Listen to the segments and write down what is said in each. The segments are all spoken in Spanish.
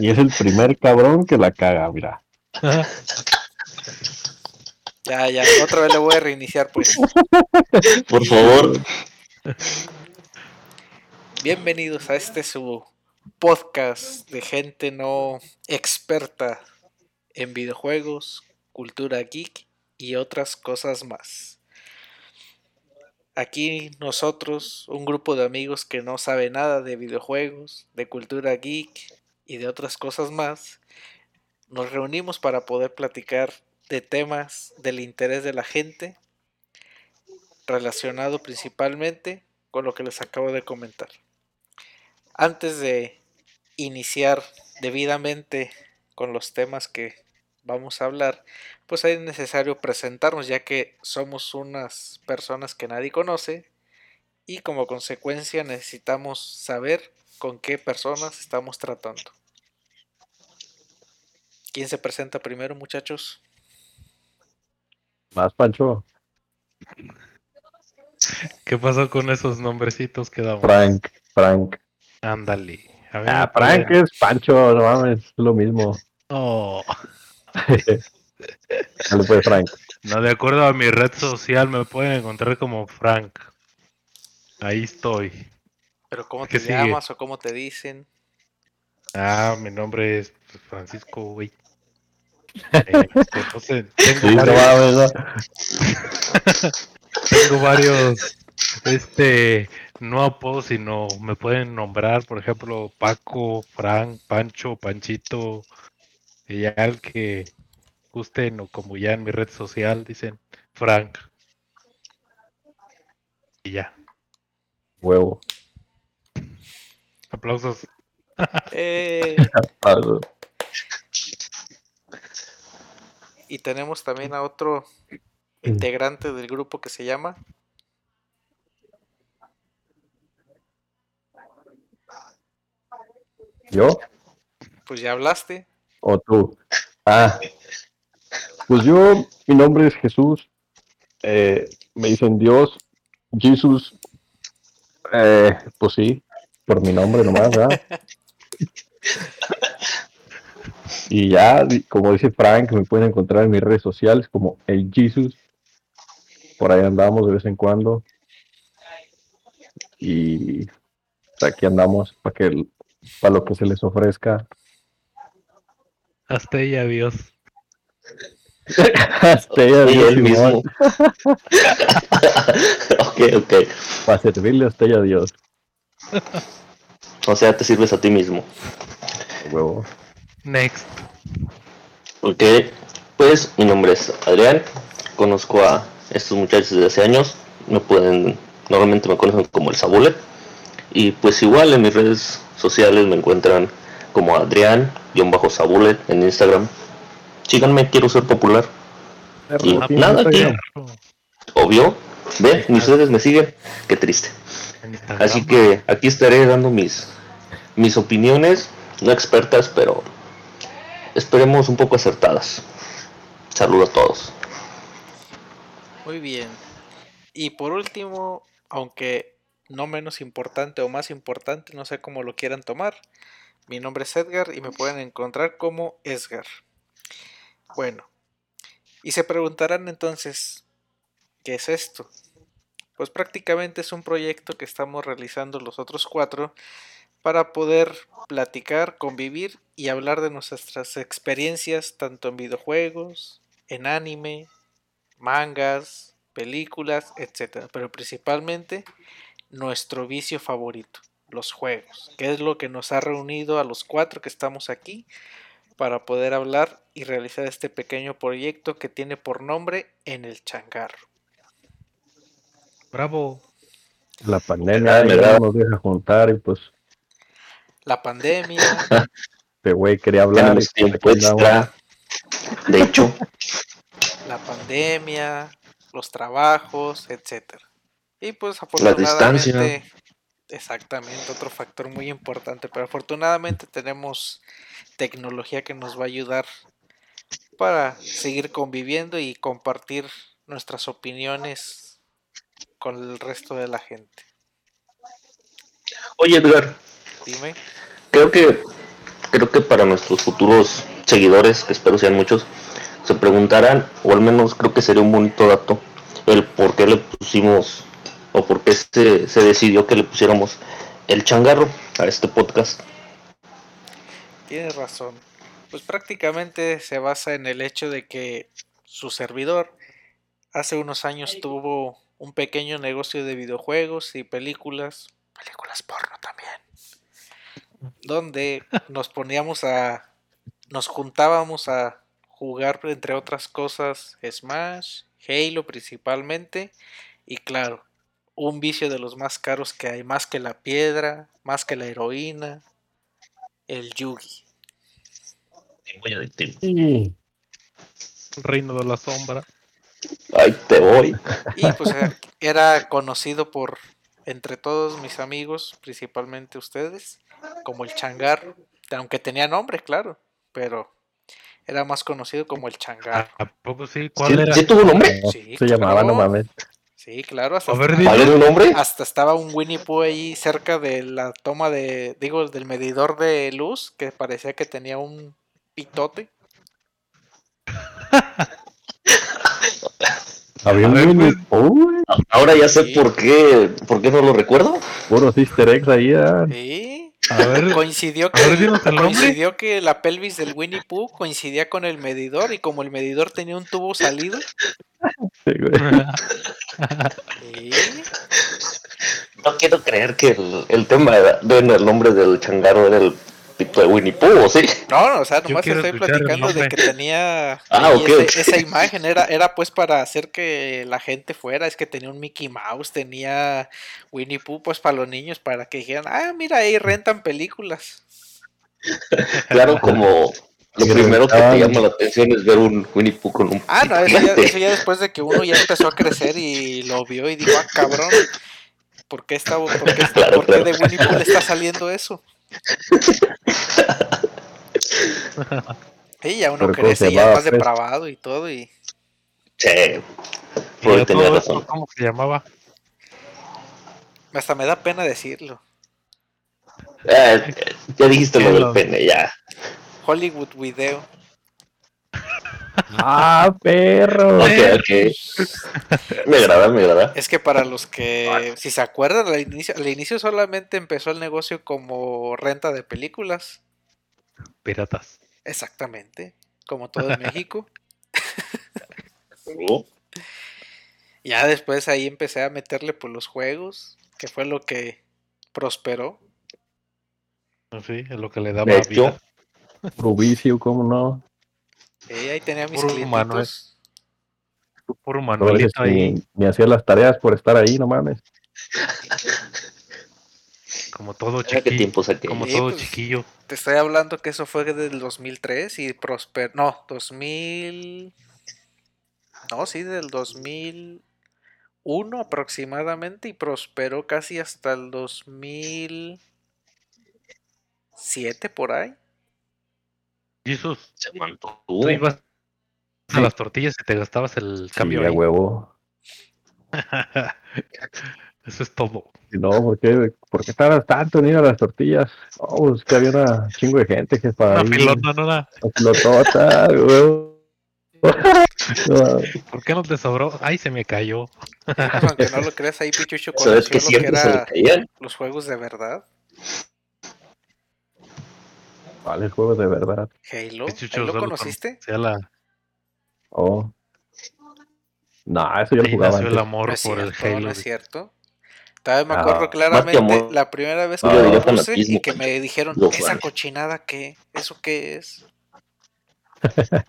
Y es el primer cabrón que la caga, mira. Ya, ya, otra vez le voy a reiniciar, pues. Por favor. Bienvenidos a este su podcast de gente no experta en videojuegos, cultura geek y otras cosas más. Aquí nosotros, un grupo de amigos que no sabe nada de videojuegos, de cultura geek y de otras cosas más, nos reunimos para poder platicar de temas del interés de la gente, relacionado principalmente con lo que les acabo de comentar. Antes de iniciar debidamente con los temas que vamos a hablar, pues es necesario presentarnos ya que somos unas personas que nadie conoce y como consecuencia necesitamos saber con qué personas estamos tratando. ¿Quién se presenta primero, muchachos? Más Pancho. ¿Qué pasó con esos nombrecitos que damos? Frank, Frank. Ándale. Ah, Frank es Pancho, no mames, es lo mismo. Oh, Dale pues, Frank. no, de acuerdo a mi red social me pueden encontrar como Frank. Ahí estoy. ¿Pero cómo ¿Qué te sigue? llamas o cómo te dicen? Ah, mi nombre es Francisco, güey. Entonces, tengo, varios, tengo varios, este, no apodos, sino me pueden nombrar, por ejemplo, Paco, Frank, Pancho, Panchito, y ya el que gusten, o como ya en mi red social dicen, Frank. Y ya, Huevo. aplausos. Eh, Ah, y tenemos también a otro integrante del grupo que se llama ¿Yo Pues ya hablaste. o tú? Ah, pues yo, mi nombre es Jesús. eh, me dicen Dios, Jesús. Eh, pues sí, por mi nombre nomás, ¿verdad? Y ya, como dice Frank, me pueden encontrar en mis redes sociales como el Jesus. Por ahí andamos de vez en cuando. Y aquí andamos para que para lo que se les ofrezca. Hasta ella, adiós. Hasta ella, Y Dios, él Simón, mismo. ok, ok. Para servirle hasta ella Dios. O sea, te sirves a ti mismo. Huevo. Next. Ok, pues mi nombre es Adrián. Conozco a estos muchachos desde hace años. Me pueden, normalmente me conocen como el Sabulet. Y pues igual en mis redes sociales me encuentran como Adrián-Sabulet en Instagram. Síganme, quiero ser popular. Y nada, Instagram. tío. Obvio. Ve, mis redes me siguen. Qué triste. Así que aquí estaré dando mis, mis opiniones, no expertas, pero esperemos un poco acertadas. Saludos a todos. Muy bien. Y por último, aunque no menos importante o más importante, no sé cómo lo quieran tomar, mi nombre es Edgar y me pueden encontrar como Esgar. Bueno, y se preguntarán entonces, ¿qué es esto? Pues prácticamente es un proyecto que estamos realizando los otros cuatro para poder platicar, convivir y hablar de nuestras experiencias tanto en videojuegos, en anime, mangas, películas, etcétera, pero principalmente nuestro vicio favorito, los juegos, que es lo que nos ha reunido a los cuatro que estamos aquí para poder hablar y realizar este pequeño proyecto que tiene por nombre En el Changarro. Bravo. La pandemia nos deja juntar y pues La pandemia, este güey quería hablar. Tenemos tiempo extra. De hecho, la pandemia, los trabajos, etcétera. Y pues La distancia. afortunadamente, exactamente, otro factor muy importante, pero afortunadamente tenemos tecnología que nos va a ayudar para seguir conviviendo y compartir nuestras opiniones con el resto de la gente. oye Edgar, Dime. creo que creo que para nuestros futuros seguidores, que espero sean muchos, se preguntarán, o al menos creo que sería un bonito dato, el por qué le pusimos, o por qué se, se decidió que le pusiéramos el changarro a este podcast. Tienes razón. Pues prácticamente se basa en el hecho de que su servidor hace unos años tuvo un pequeño negocio de videojuegos y películas, películas porno también, donde nos poníamos a, nos juntábamos a jugar entre otras cosas Smash, Halo principalmente y claro, un vicio de los más caros que hay, más que la piedra, más que la heroína, el Yugi. Sí. Reino de la sombra. Ay, te voy. Y pues era conocido por entre todos mis amigos, principalmente ustedes, como el changarro, aunque tenía nombre, claro, pero era más conocido como el changarro. ¿A poco sí? ¿Sí, ¿Cuál era? sí tuvo nombre? No, Sí, se llamaba, no mames. Sí, claro, hasta, A ver, hasta- dilo. ¿Cuál era el nombre? hasta estaba un Winnie Pooh ahí cerca de la toma de, digo, del medidor de luz, que parecía que tenía un pitote. Había un Winnie pues. Pooh. Ahora ya sé Sí. por qué, por qué no lo recuerdo. Puros easter eggs ahí, ah. Sí, A ver, coincidió a ver, que, coincidió que la pelvis del Winnie Pooh coincidía con el medidor y como el medidor tenía un tubo salido, Sí, güey. sí, No quiero creer que el, el tema era, bueno, el nombre del changarro era el de Winnie Pooh, ¿o ¿sí? No, no, o sea, nomás estoy platicando de que tenía Ah, ese- esa imagen, era, era pues para hacer que la gente fuera, es que tenía un Mickey Mouse, tenía Winnie Pooh, pues para los niños, para que dijeran, ah, mira, ahí rentan películas. Claro, como lo primero que te llama la atención es ver un Winnie Pooh con un Ah, no, eso ya, eso ya después de que uno ya empezó a crecer y lo vio y dijo, ah, cabrón, ¿por qué, está, por qué, Claro, por qué claro. de Winnie Pooh le está saliendo eso? Sí, ya uno Pero ¿cómo crece se ya más depravado y todo y... Sí, a tenía todo esto, razón. ¿Cómo se llamaba? Hasta me da pena decirlo. Eh, ya dijiste lo del pene, ya. Hollywood Video. Ah, perro. Ok, ok. Me agrada, me agrada. Es que para los que, si se acuerdan, al inicio, al inicio solamente empezó el negocio como renta de películas. Piratas. Exactamente. Como todo en México. Oh, Ya después ahí empecé a meterle por los juegos, que fue lo que prosperó. Sí, es lo que le daba vida. Puro vicio, ¿cómo no? Y ahí tenía mis Puro humano. Puro No, Manuelito ahí, ni, ni hacía las tareas por estar ahí, no mames. como todo chiquillo. Como Sí, todo pues. chiquillo. Te estoy hablando que eso fue del 2003 y prosperó. No, 2000. No, sí, del 2001 aproximadamente y prosperó casi hasta el 2007 por ahí. Jesús, Se mantuvo. tú ibas a las tortillas y te gastabas el Sí, cambio a ahí. huevo. Eso es todo. No, ¿por qué, ¿por qué tardas tanto en ir a las tortillas? Oh, es que había una chingo de gente que para Una ahí. filota, ¿no? Una- filotota, huevo. ¿Por qué no te sobró? Ay, se me cayó. Aunque no lo creas, ahí Pichucho ¿Sabes que lo que era los juegos de verdad. Vale, el juego de verdad. Halo, ¿ahí lo conociste? Sea la, Oh. No, eso yo lo jugaba nació el antes. amor No es por el cierto, no Halo. es cierto. Todavía me Ah, acuerdo que claramente la primera vez que lo puse y que me dijeron, ¿esa cochinada qué? ¿Eso qué es?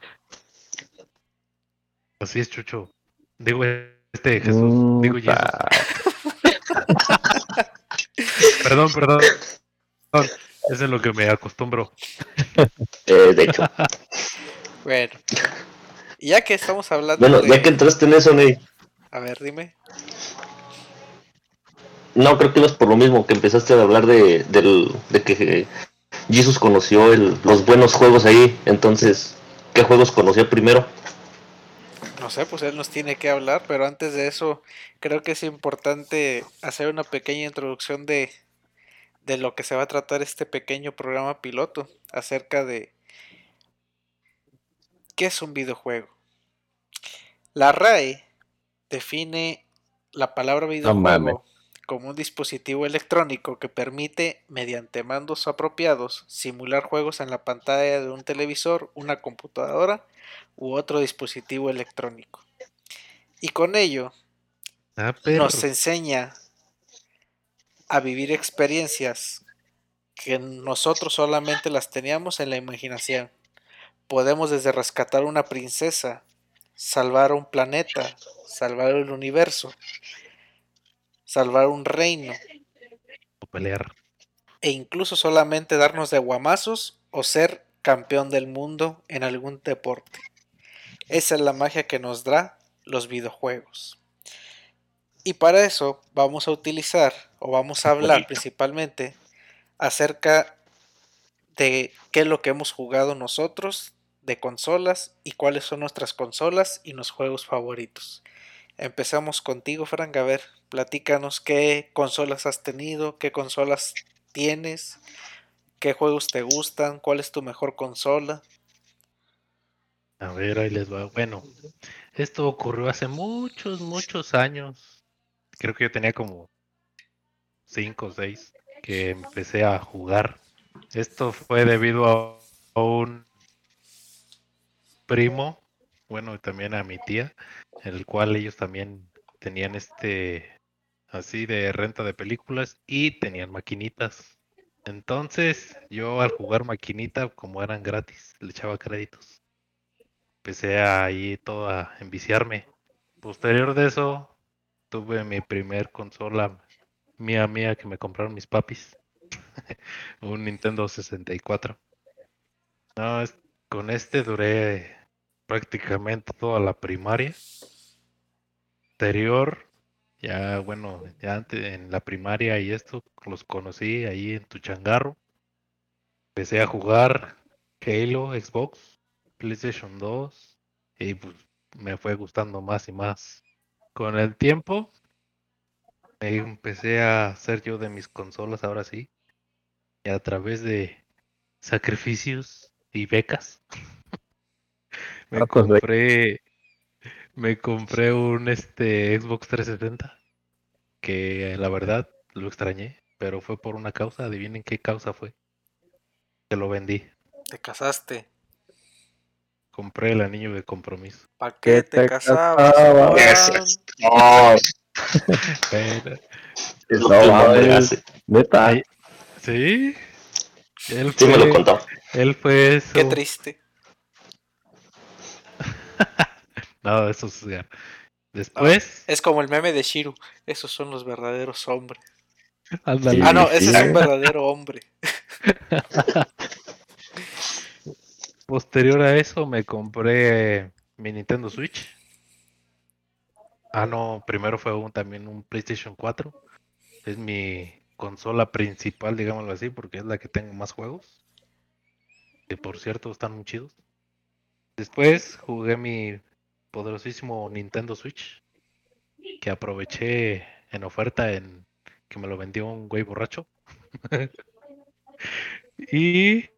Así es, Chucho. Digo, este Jesús. Mm, Digo, Jesús. ah, Perdón, perdón. Perdón. Es lo que me acostumbro. Eh, de hecho. Bueno. Y ya que estamos hablando Bueno, de... ya que entraste en eso, Ney. A ver, dime. No, creo que ibas por lo mismo, que empezaste a hablar de, del, de que Jesus conoció el- los buenos juegos ahí. Entonces, ¿qué juegos conoció primero? No sé, pues él nos tiene que hablar, pero antes de eso creo que es importante hacer una pequeña introducción de de lo que se va a tratar este pequeño programa piloto, acerca de qué es un videojuego. La RAE define la palabra videojuego como un dispositivo electrónico que permite, mediante mandos apropiados, simular juegos en la pantalla de un televisor, una computadora u otro dispositivo electrónico. Y con ello Ah, nos enseña a vivir experiencias que nosotros solamente las teníamos en la imaginación. Podemos desde rescatar una princesa, salvar un planeta, salvar el universo, salvar un reino pelear. e incluso solamente darnos de guamazos o ser campeón del mundo en algún deporte. Esa es la magia que nos da los videojuegos. Y para eso vamos a utilizar o vamos a hablar Bonito. principalmente acerca de qué es lo que hemos jugado nosotros de consolas y cuáles son nuestras consolas y los juegos favoritos. Empezamos contigo, Frank. A ver, platícanos qué consolas has tenido, qué consolas tienes, qué juegos te gustan, cuál es tu mejor consola. A ver, ahí les va. Bueno, esto ocurrió hace muchos, muchos años. Creo que yo tenía como cinco o seis que empecé a jugar. Esto fue debido a, un primo, bueno, también a mi tía, en el cual ellos también tenían este así de renta de películas y tenían maquinitas. Entonces, yo al jugar maquinita, como eran gratis, le echaba créditos empecé ahí todo a enviciarme. Posterior de eso, tuve mi primer consola mía mía que me compraron mis papis. Un Nintendo 64. No, es- con este duré prácticamente toda la primaria. Posterior, ya bueno, ya antes en la primaria y esto los conocí ahí en tu changarro. Empecé a jugar Halo, Xbox, PlayStation 2 y pues me fue gustando más y más. Con el tiempo me empecé a hacer yo de mis consolas ahora sí. Y a través de sacrificios y becas me Hartas becas. compré me compré un este Xbox 360 que la verdad lo extrañé, pero fue por una causa, adivinen qué causa fue. Que lo vendí. Te casaste. Compré el anillo de compromiso. ¿Para qué ¿Qué te te casabas? casabas? Pero- es lo No mames. Neta. Ay, ¿Sí? Él Sí me lo contó. Él fue eso. Qué triste. No, eso es ya. Después, Es como el meme de Shiru. Esos son los verdaderos hombres. ándale. Sí, Ah, no, ese es sí. un verdadero hombre. Posterior a eso me compré mi Nintendo Switch. Ah, no, primero fue un, también un PlayStation 4. Es mi consola principal, digámoslo así, porque es la que tengo más juegos. Que por cierto están muy chidos. Después jugué mi poderosísimo Nintendo Switch. Que aproveché en oferta en que me lo vendió un güey borracho. y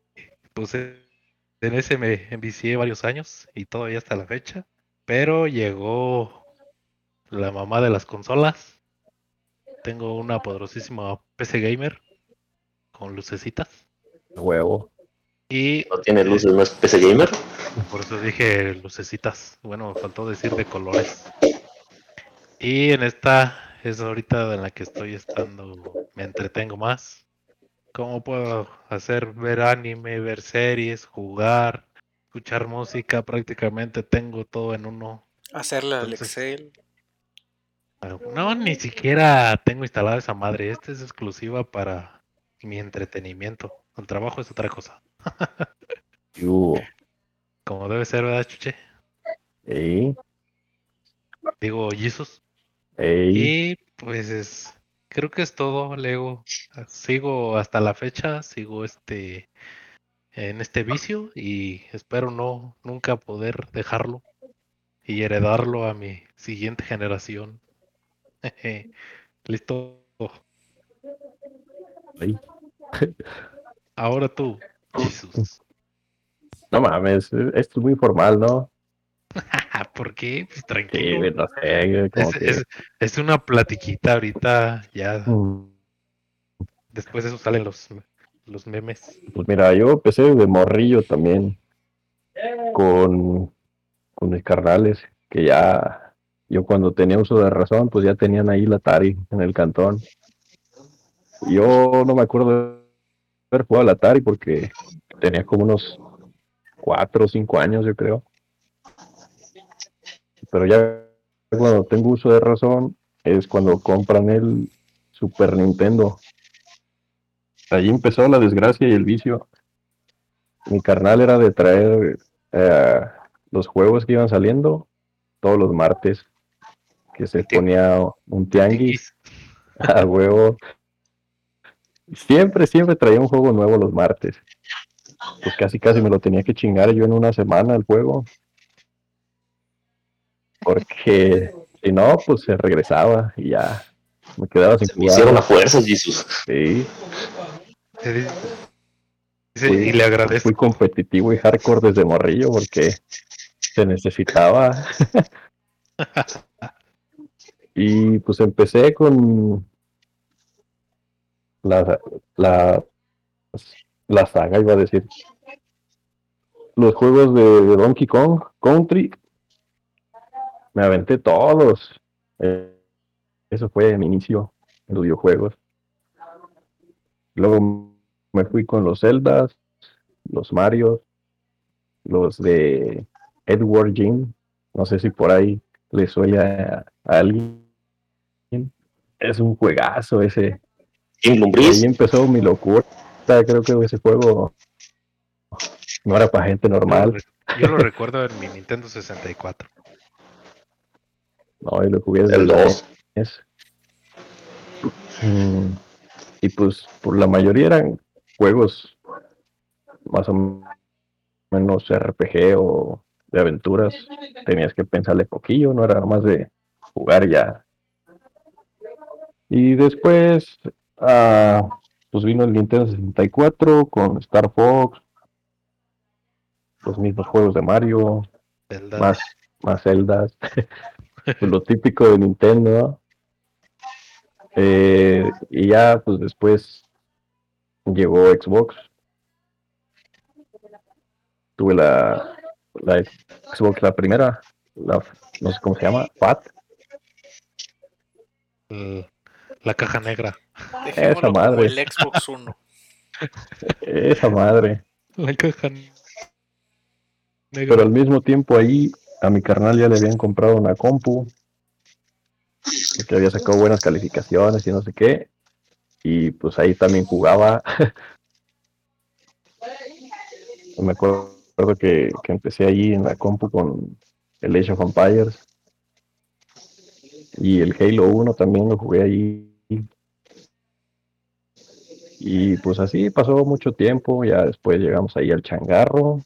pues en ese me envicié varios años y todavía hasta la fecha. Pero llegó la mamá de las consolas. Tengo una poderosísima PC Gamer con lucecitas. Huevo. Y No tiene luces, no es PC Gamer. por eso dije lucecitas. Bueno, me faltó decir de colores. Y en esta es ahorita en la que estoy estando, me entretengo más. ¿Cómo puedo hacer ver anime, ver series, jugar, escuchar música? Prácticamente tengo todo en uno. Hacerle al Excel. No, ni siquiera tengo instalada esa madre. Esta es exclusiva para mi entretenimiento. El trabajo es otra cosa. Como debe ser, ¿verdad, Chuche? Digo, Jesus. Y pues es, creo que es todo, Lego. Sigo hasta la fecha, sigo este en este vicio y espero no nunca poder dejarlo y heredarlo a mi siguiente generación. Listo. Ey. Ahora tú, Jesús. No mames, esto es muy formal, ¿no? ¿Por qué? Pues tranquilo. güey, no sé, güey, como Es, que- es- es una platiquita ahorita, ya Mm, después de eso salen los, los memes. Pues mira, yo empecé de morrillo también con, con mis carnales, que ya, yo cuando tenía uso de razón, pues ya tenían ahí la Atari en el cantón. Yo no me acuerdo de haber jugado al Atari porque tenía como unos cuatro o cinco años, yo creo. Pero ya cuando tengo uso de razón es cuando compran el Super Nintendo. Allí empezó la desgracia y el vicio. Mi carnal era de traer eh, los juegos que iban saliendo todos los martes, que se ponía un tianguis a huevo. Siempre, siempre traía un juego nuevo los martes. Pues casi, casi me lo tenía que chingar yo en una semana el juego. Porque si no, pues se regresaba y ya me quedaba sin Se me hicieron a jugar. fuerzas, Jesús. Sí, Fui- y le agradezco. fui competitivo y hardcore desde morrillo porque se necesitaba. y pues empecé con la, la, la saga, iba a decir. Los juegos de, Donkey Kong Country. Me aventé todos. Eh, eso fue mi inicio en los videojuegos. Luego me fui con los Zeldas, los Mario, los de Edward Jim. No sé si por ahí le suele a alguien. Es un juegazo ese. Lumbriz. ahí empezó mi locura. Creo que ese juego no era para gente normal. yo lo recuerdo en mi Nintendo 64. No, y lo jugué desde El 2. NES. Mm, Y pues por la mayoría eran juegos más o menos RPG o de aventuras. Tenías que pensarle poquillo, no era más de jugar ya. Y después, ah, pues vino el Nintendo 64 con Star Fox, los mismos juegos de Mario, Zelda. más, más celdas, pues lo típico de Nintendo. Eh, y ya, pues después llegó Xbox. Tuve la, la Xbox, la primera, la, no sé cómo se llama, FAT. El- la caja negra. Dejémoslo como madre. el Xbox One. Esa madre. La caja negra. Pero al mismo tiempo ahí a mi carnal ya le habían comprado una compu que había sacado buenas calificaciones y no sé qué. Y pues ahí también jugaba. Me acuerdo que, que empecé ahí en la compu con el Age of Empires. Y el Halo 1 también lo jugué ahí. Y pues así pasó mucho tiempo. Ya después llegamos ahí al changarro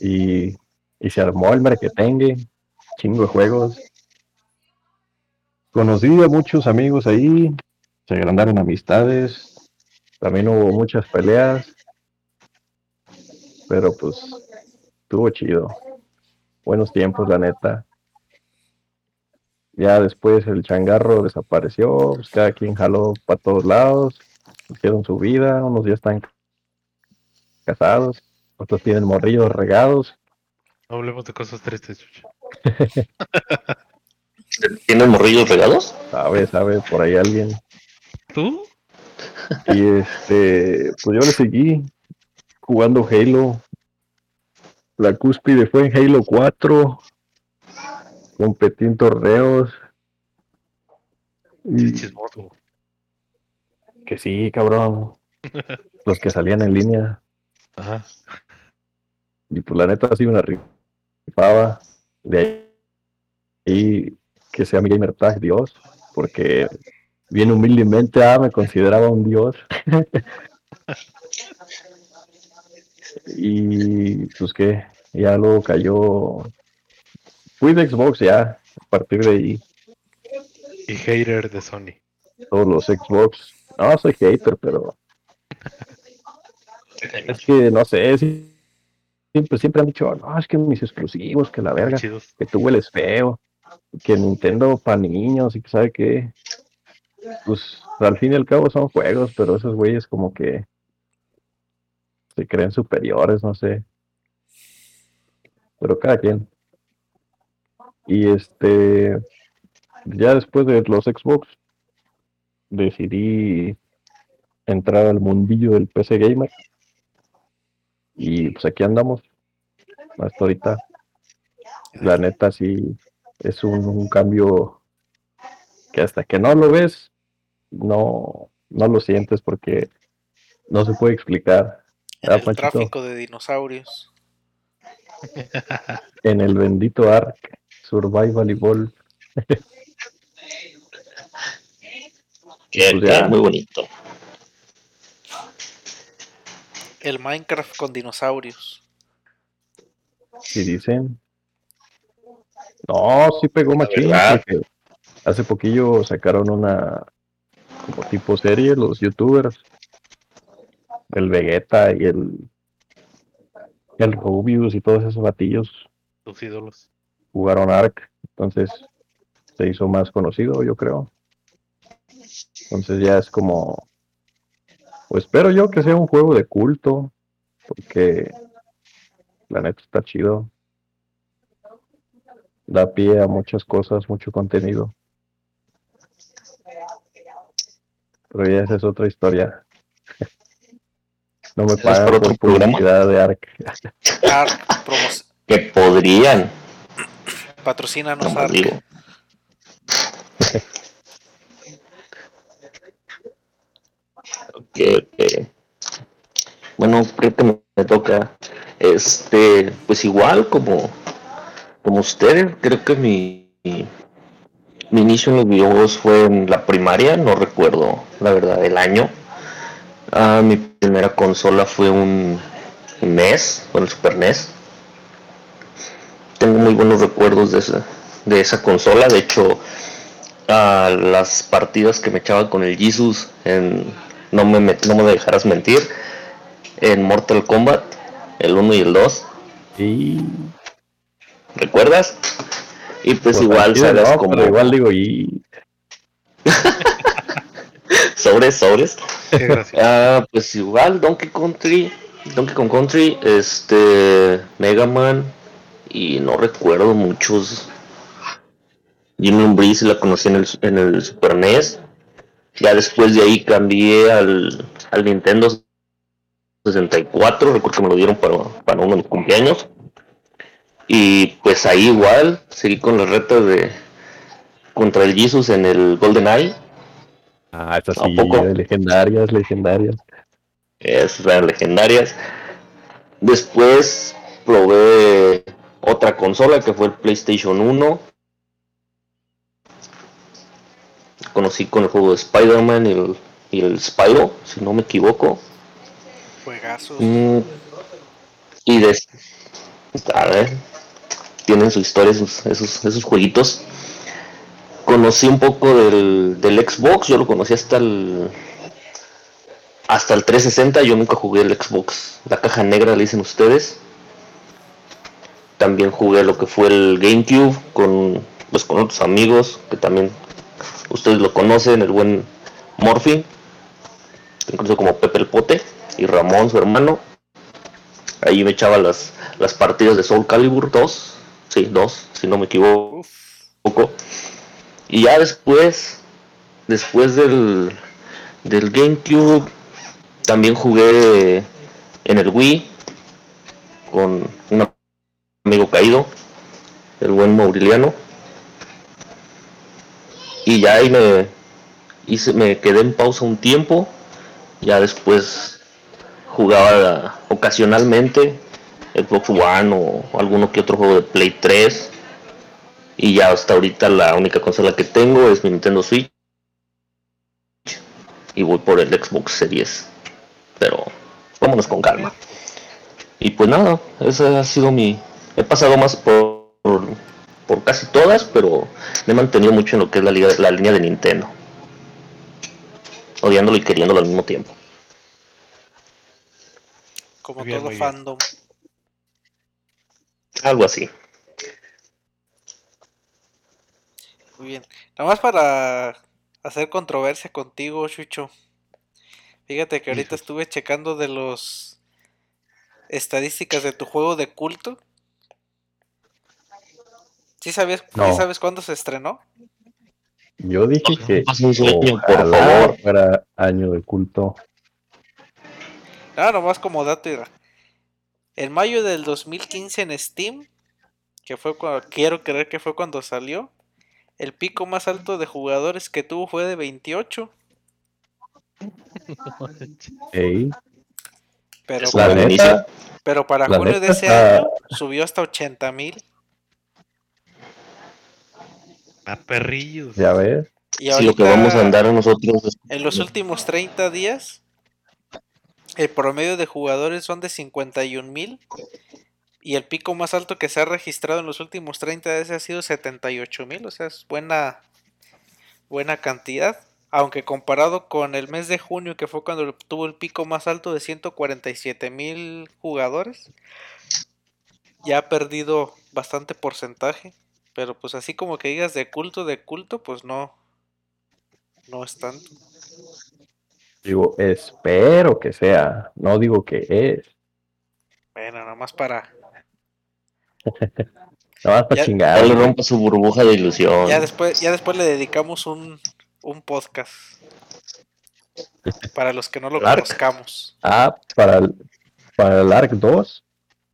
y, se armó el merquetengue, chingo de juegos. Conocí a muchos amigos ahí, se agrandaron amistades, también hubo muchas peleas, pero pues estuvo chido. Buenos tiempos, la neta. Ya después el changarro desapareció, pues cada quien jaló para todos lados, hicieron su vida, unos ya están casados, otros tienen morrillos regados. No hablemos de cosas tristes, Chucha. ¿Tienen morrillos regados? sabe, sabe, por ahí alguien. ¿Tú? Y este, pues yo le seguí jugando Halo. La cúspide fue en Halo 4. Competí en torneos. Y que sí, cabrón. Los que salían en línea. Ajá. Y pues la neta sí la rifaba. De ahí, que sea mi gamer tag Dios. Porque bien humildemente ah, me consideraba un dios. y pues que ya luego cayó. Fui de Xbox ya. A partir de ahí, Y hater de Sony. todos los Xbox No, soy hater, pero es que no sé, siempre, siempre han dicho, no, es que mis exclusivos, que la verga, Chidos. que tú hueles feo, que Nintendo para niños y que sabe qué. Pues al fin y al cabo son juegos, pero esos güeyes como que se creen superiores, no sé. Pero cada quien. Y este, ya después de los Xbox, decidí entrar al mundillo del PC Gamer. Y pues aquí andamos. Hasta ahorita. La neta sí es un, un cambio que hasta que no lo ves, no, no lo sientes porque no se puede explicar. En Ah, el Panchito. tráfico de dinosaurios. En el bendito Ark Survival Evolve. Que, muy bonito. El Minecraft con dinosaurios. Si dicen. No, sí pegó machín. Hace poquillo sacaron una como tipo serie los youtubers. El Vegeta y el el Rubius y todos esos batillos Tus ídolos. Jugaron Ark, entonces se hizo más conocido, yo creo. Entonces ya es como, pues espero yo que sea un juego de culto, porque la neta está chido. Da pie a muchas cosas, mucho contenido. Pero ya esa es otra historia. No me pagan para otro por programa. publicidad de Ark. Ark, promo- Que podrían, patrocínanos Ark. Ok, ok. Bueno, creo que me, me toca. Este, pues igual como, como ustedes, creo que mi, mi, mi inicio en los videojuegos fue en la primaria, no recuerdo la verdad el año. Ah, mi primera consola fue un NES, con el Super NES. Tengo muy buenos recuerdos de esa, de esa consola, de hecho, a las partidas que me echaba con el Jesus en no me, met- no me dejarás mentir en Mortal Kombat el 1 y el 2 Y ¿recuerdas? y pues Pues, igual sabes no, como pero igual digo, y sobres sobres. Ah, pues igual Donkey Country Donkey Kong Country este Mega Man y no recuerdo muchos. Jimmy Breeze la conocí en el, en el Super NES ya después de ahí cambié al, al Nintendo 64 recuerdo que me lo dieron para, para uno de mis cumpleaños. Y pues ahí igual seguí con las retas de contra el Jesus en el Golden Eye ah, esas ¿A sí, legendarias, legendarias. esas eran legendarias. Después probé otra consola que fue el PlayStation 1 conocí con el juego de Spider-Man y el, y el Spyro si no me equivoco. Mm, y de a ver tienen su historia esos, esos, esos jueguitos. Conocí un poco del, del Xbox yo lo conocí hasta el hasta el 360 yo nunca jugué el Xbox. La caja negra le dicen ustedes también jugué lo que fue el GameCube con pues con otros amigos que también ustedes lo conocen el buen Morphin incluso como Pepe el Pote y Ramón su hermano ahí me echaba las las partidas de Soul Calibur 2 sí 2 si no me equivoco. Y ya después, después del, del GameCube, también jugué en el Wii con amigo caído, el buen Mauriliano. Y ya ahí me, hice, me quedé en pausa un tiempo. Ya después jugaba ocasionalmente Xbox One o alguno que otro juego de Play 3 y ya hasta ahorita la única consola que tengo es mi Nintendo Switch y voy por el Xbox Series pero vámonos con calma y pues nada esa ha sido mi he pasado más por por, por casi todas pero me he mantenido mucho en lo que es la, liga- la línea de Nintendo odiándolo y queriéndolo al mismo tiempo. Como bien, todo fandom. Algo así. Muy bien. Nada más para hacer controversia contigo, Chucho. Fíjate que ahorita Hijo. estuve checando de los estadísticas de tu juego de culto. ¿Sí sabes, sí No. sabes cuándo se estrenó? Yo dije No, que sueño, por ojalá favor. fuera año de culto. Ah, nomás como dato. En mayo del 2015 en Steam, que fue cuando, quiero creer que fue cuando salió, el pico más alto de jugadores que tuvo fue de 28. Ey, Pero, para, pero para la junio de ese año subió hasta 80 mil. A perrillos. ya ves. Y Si lo que vamos a andar nosotros es en los últimos 30 días, el promedio de jugadores son de 51 mil. Y el pico más alto que se ha registrado en los últimos 30 días ha sido 78 mil. O sea, es buena, buena cantidad. Aunque comparado con el mes de junio, que fue cuando tuvo el pico más alto de 147 mil jugadores, ya ha perdido bastante porcentaje. Pero pues así como que digas de culto, de culto, pues no. No es tanto. Digo, espero que sea. No digo que es. Bueno, nada más para. Nada más para Ya- chingar. le rompa su burbuja de ilusión. Ya después, ya después le dedicamos un, un podcast. Para los que no lo conozcamos. Ah, para el, para el ARC 2,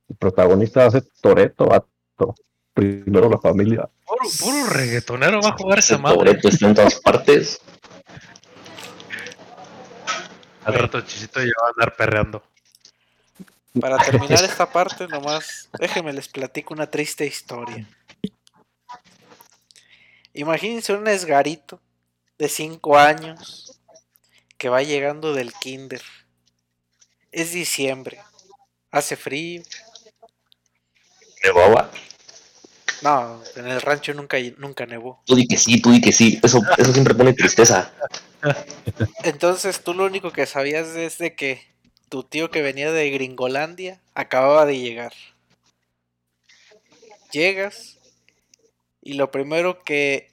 el protagonista va a ser Toreto, vato. Primero la familia. Puro, puro reggaetonero va a jugar esa madre. Está en todas partes. Al rato Chisito ya va a andar perreando. Para terminar esta parte, nomás déjenme les platico una triste historia. Imagínense un esgarito de 5 años que va llegando del kinder. Es diciembre, hace frío. De baba. No, en el rancho nunca, nunca nevó. Tú di que sí, tú di que sí. Eso, eso siempre pone tristeza. Entonces tú lo único que sabías es de que tu tío que venía de Gringolandia acababa de llegar. Llegas y lo primero que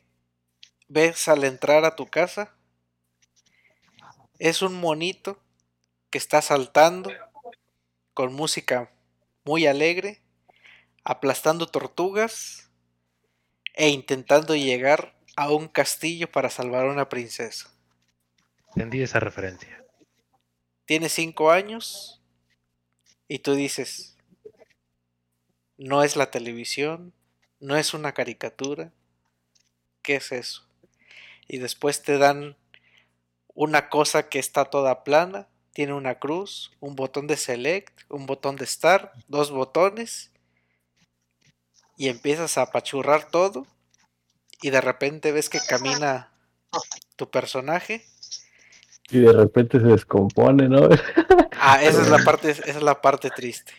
ves al entrar a tu casa es un monito que está saltando con música muy alegre, aplastando tortugas e intentando llegar a un castillo para salvar a una princesa. Entendí esa referencia. tiene cinco años y tú dices, no es la televisión, no es una caricatura, ¿qué es eso? Y después te dan una cosa que está toda plana, tiene una cruz, un botón de select, un botón de start, dos botones, y empiezas a apachurrar todo, y de repente ves que camina tu personaje Y de repente se descompone, ¿no? Ah, esa es la parte, esa es la parte triste.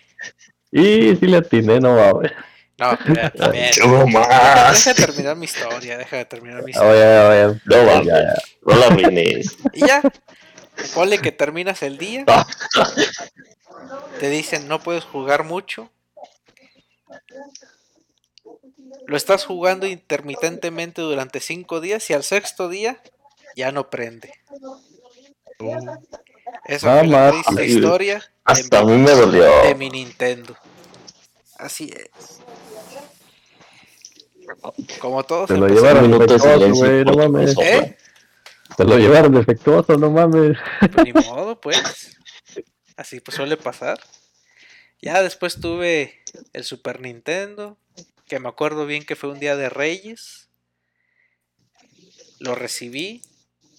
Y si le atiné, no mames. No, espérate. ¡Qué más! Deja de terminar mi historia, deja de terminar mi Ah, historia. vaya, vaya. No, Ya, mames. ya. No la arruines. Y ya, ponle que terminas el día, te dicen no puedes jugar mucho. Lo estás jugando intermitentemente durante cinco días y al sexto día ya no prende. Esa fue la triste historia de Hasta a mi, mí me dolió. de mi Nintendo. Así es. Como todos Se lo llevaron defectuoso, güey, no mames. ¿Eh? Se lo llevaron defectuoso, no mames. Ni modo, pues. Así pues suele pasar. Ya después tuve el Super Nintendo, que me acuerdo bien que fue un día de Reyes. Lo recibí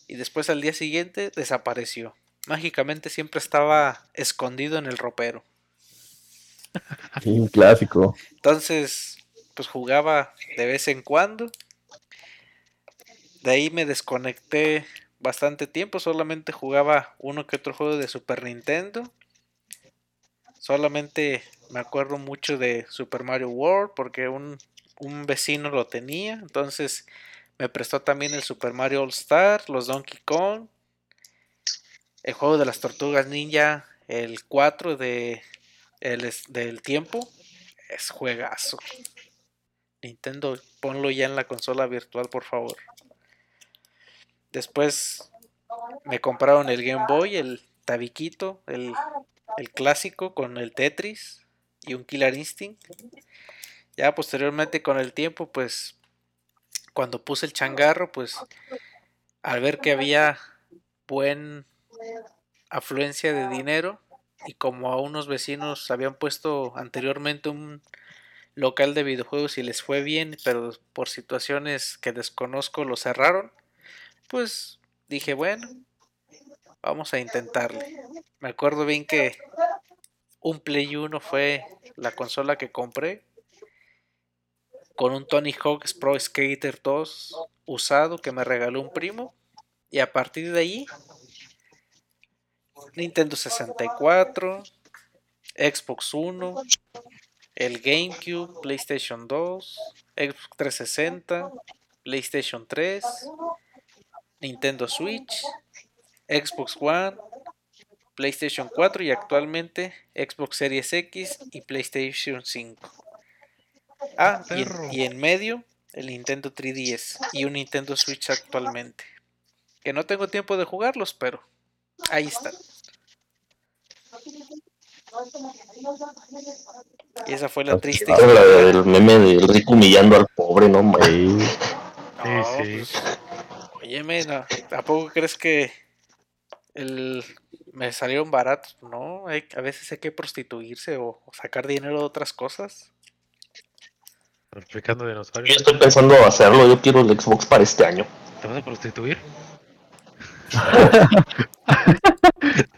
y después al día siguiente desapareció. Mágicamente siempre estaba escondido en el ropero. Un clásico. Entonces, pues jugaba de vez en cuando. De ahí me desconecté bastante tiempo. Solamente jugaba uno que otro juego de Super Nintendo. Solamente me acuerdo mucho de Super Mario World porque un, un vecino lo tenía. Entonces me prestó también el Super Mario All Star, los Donkey Kong. el juego de las tortugas ninja, el 4 de el, del tiempo, es juegazo. Nintendo, ponlo ya en la consola virtual, por favor. Después me compraron el Game Boy, el tabiquito, el, el clásico con el Tetris y un Killer Instinct. Ya posteriormente con el tiempo, pues cuando puse el changarro, pues al ver que había buen afluencia de dinero y como a unos vecinos habían puesto anteriormente un local de videojuegos y les fue bien, pero por situaciones que desconozco lo cerraron, pues dije, bueno, vamos a intentarle. Me acuerdo bien que un Play 1 fue la consola que compré con un Tony Hawk's Pro Skater 2 usado que me regaló un primo y a partir de ahí Nintendo 64, Xbox 1, el GameCube, PlayStation 2, Xbox 360, PlayStation 3, Nintendo Switch, Xbox One, PlayStation 4 y actualmente Xbox Series X y PlayStation 5. Ah, y en, Perro. y en medio el Nintendo 3DS y un Nintendo Switch actualmente. Que no tengo tiempo de jugarlos, pero ahí están. Y esa fue la triste Habla del meme del rico humillando al pobre, no. Sí. No, Sí, sí. pues, óyeme, no, ¿a poco crees que el, me salieron baratos? No, hay- a veces hay que prostituirse o, o sacar dinero de otras cosas. Yo dinosaurios. estoy pensando hacerlo, yo quiero el Xbox para este año. ¿Te vas a prostituir?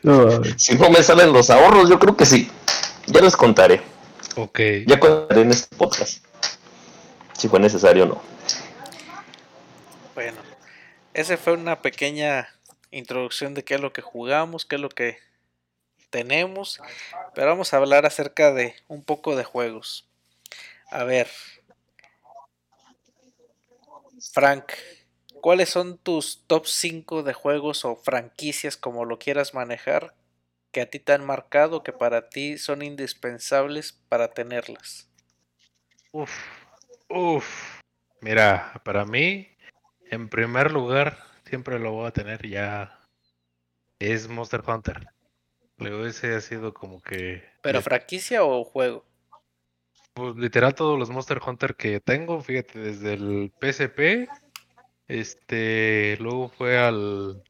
No, Si no me salen los ahorros, yo creo que sí. Ya les contaré. Ok. Ya contaré en este podcast. Si fue necesario o no. Bueno, esa fue una pequeña introducción de qué es lo que jugamos, qué es lo que tenemos, pero vamos a hablar acerca de un poco de juegos. A ver, Frank, ¿cuáles son tus top 5 de juegos o franquicias, como lo quieras manejar, que a ti te han marcado, que para ti son indispensables para tenerlas? Uf. Uf. Mira, para mí, en primer lugar, siempre lo voy a tener ya. Es Monster Hunter. Luego ese ha sido como que. ¿Pero franquicia o juego? pues, literal todos los Monster Hunter que tengo, fíjate, desde el PSP, este, luego fue al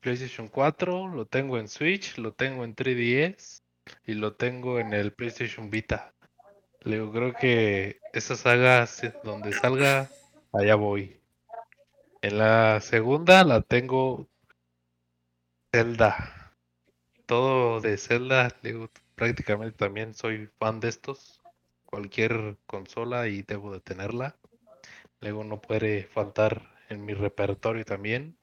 PlayStation 4, lo tengo en Switch, lo tengo en 3DS y lo tengo en el PlayStation Vita. Luego creo que esa saga, si- donde salga, allá voy. En la segunda la tengo Zelda. Todo de Zelda, digo, prácticamente también soy fan de estos. Cualquier consola y debo de tenerla. Luego no puede faltar en mi repertorio también.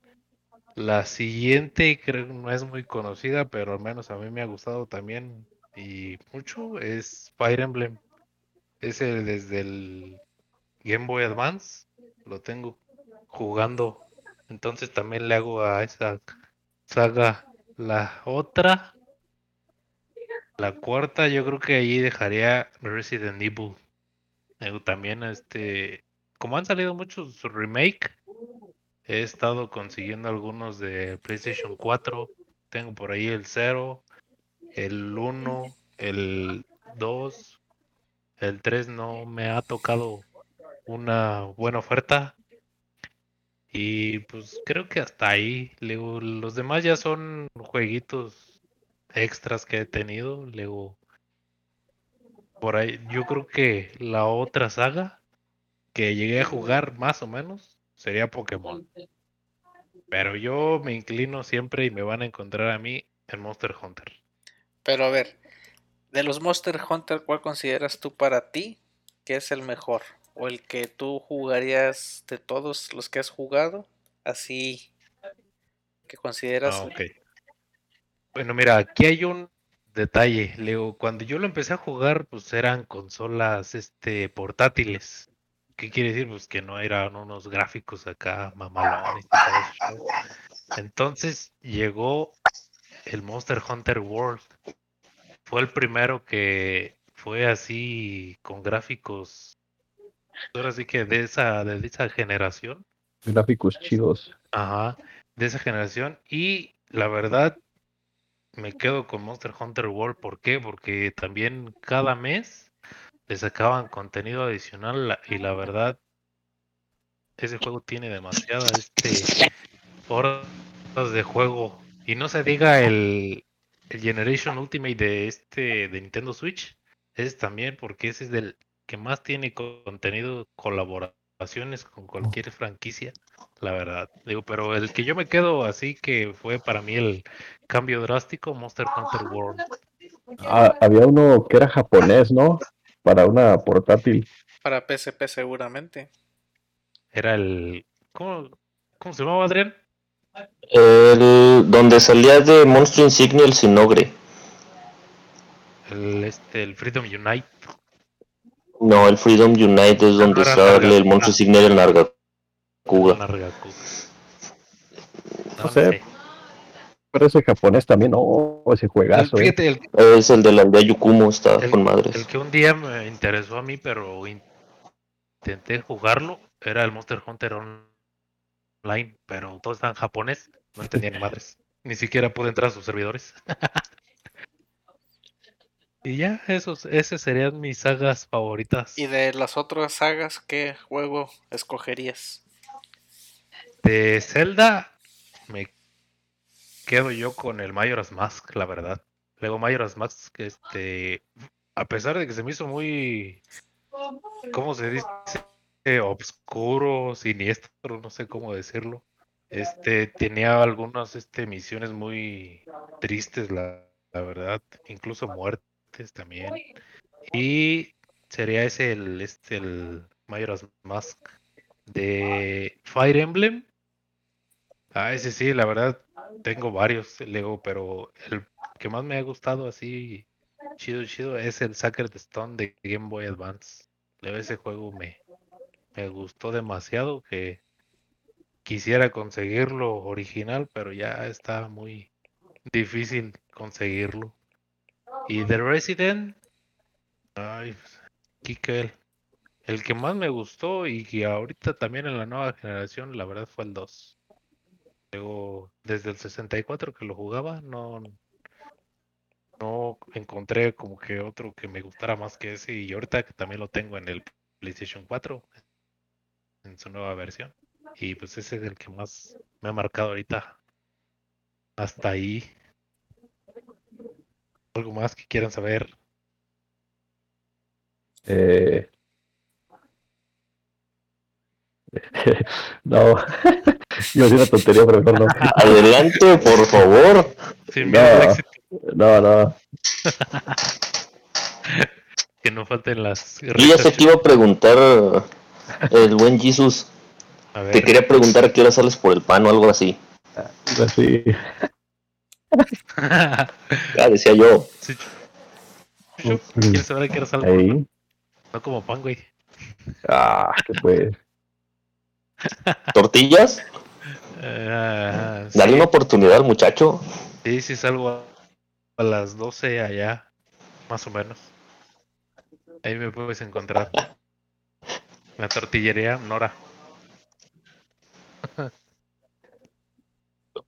La siguiente creo no es muy conocida, pero al menos a mí me ha gustado también y mucho es Fire Emblem. Ese desde el Game Boy Advance lo tengo jugando. Entonces también le hago a esa saga la otra. La cuarta yo creo que ahí dejaría Resident Evil. Eh, También este, como han salido muchos remake, he estado consiguiendo algunos de PlayStation 4. Tengo por ahí el 0, el 1, el 2, el 3 no me ha tocado una buena oferta. Y pues creo que hasta ahí. Luego, los demás ya son jueguitos extras que he tenido. Luego, por ahí, yo creo que la otra saga que llegué a jugar más o menos sería Pokémon. Pero yo me inclino siempre y me van a encontrar a mí en Monster Hunter. Pero a ver, de los Monster Hunter, ¿cuál consideras tú para ti que es el mejor? ¿O el que tú jugarías de todos los que has jugado? Así que consideras... Ah, ok. Bueno, mira, aquí hay un detalle, Leo. Cuando yo lo empecé a jugar, pues eran consolas este portátiles. ¿Qué quiere decir? Pues que no eran unos gráficos acá mamalones. Entonces llegó el Monster Hunter World. Fue el primero que fue así con gráficos. Ahora sí que de esa, de esa generación. Gráficos chidos. Ajá. De esa generación. Y la verdad, me quedo con Monster Hunter World. ¿Por qué? Porque también cada mes le sacaban contenido adicional y la verdad, ese juego tiene demasiada este, horas de juego. Y no se diga el, el Generation Ultimate de este de Nintendo Switch. Ese también, porque ese es del que más tiene co- contenido, colaboraciones con cualquier franquicia, la verdad. Digo, pero el que yo me quedo así que fue para mí el cambio drástico, Monster Hunter World. Ah, había uno que era japonés, ¿no? Para una portátil. Para PSP seguramente. Era el. ¿Cómo, cómo se llamaba Adrián? El, donde salía de Monster Insignia el Sinogre. El, este, el Freedom Unite. No, el Freedom Unite es donde era sale Narga- el Monster Insignia el Nargacuga. Nargacuga. No, No sé. Pero ese japonés también, oh, ese juegazo. eh. fíjate, el, Es el de la aldea Yukumo, está El- con madres. El que un día me interesó a mí, pero in- intenté jugarlo, era el Monster Hunter Online, pero todo está en japonés, no entendía ni madres. Ni siquiera pude entrar a sus servidores. y ya, esos, esas serían mis sagas favoritas. Y de las otras sagas, ¿qué juego escogerías? De Zelda, me quedo yo con el Majora's Mask, la verdad. Luego Majora's Mask, este, a pesar de que se me hizo muy, ¿cómo se dice? Obscuro, siniestro, no sé cómo decirlo. Este, tenía algunas este, misiones muy tristes, la, la verdad, incluso muertes también. Y sería ese el, este, el Majora's Mask de Fire Emblem. Ah, ese sí, la verdad, tengo varios Lego, pero el que más me ha gustado así, chido, chido, es el Sacred Stone de Game Boy Advance. Luego ese juego me, me gustó demasiado que quisiera conseguirlo original, pero ya está muy difícil conseguirlo. Y The Resident, ay, Kike, el que más me gustó y que ahorita también en la nueva generación, la verdad fue el 2. Luego, desde el 64 que lo jugaba, no, no encontré como que otro que me gustara más que ese. Y ahorita que también lo tengo en el PlayStation 4, en su nueva versión. Y pues ese es el que más me ha marcado ahorita. Hasta ahí. ¿Algo más que quieran saber? Eh, no, yo decía una tontería, pero mejor no. Adelante, por favor. Sin miedo al No. éxito, No, no. que no falten las Yo ya sé que iba a preguntar el buen Jesus. A Te quería preguntar a qué hora sales por el pan o algo así. Así. Ya decía yo. Sí, Chucho, ¿Quieres saber qué hora salgo? Ahí. No como pan, güey. Ah, que pues. ¿Tortillas? Sí, Dale una oportunidad al muchacho. sí, sí salgo a, las 12 allá, más o menos. Ahí me puedes encontrar. La tortillería Nora.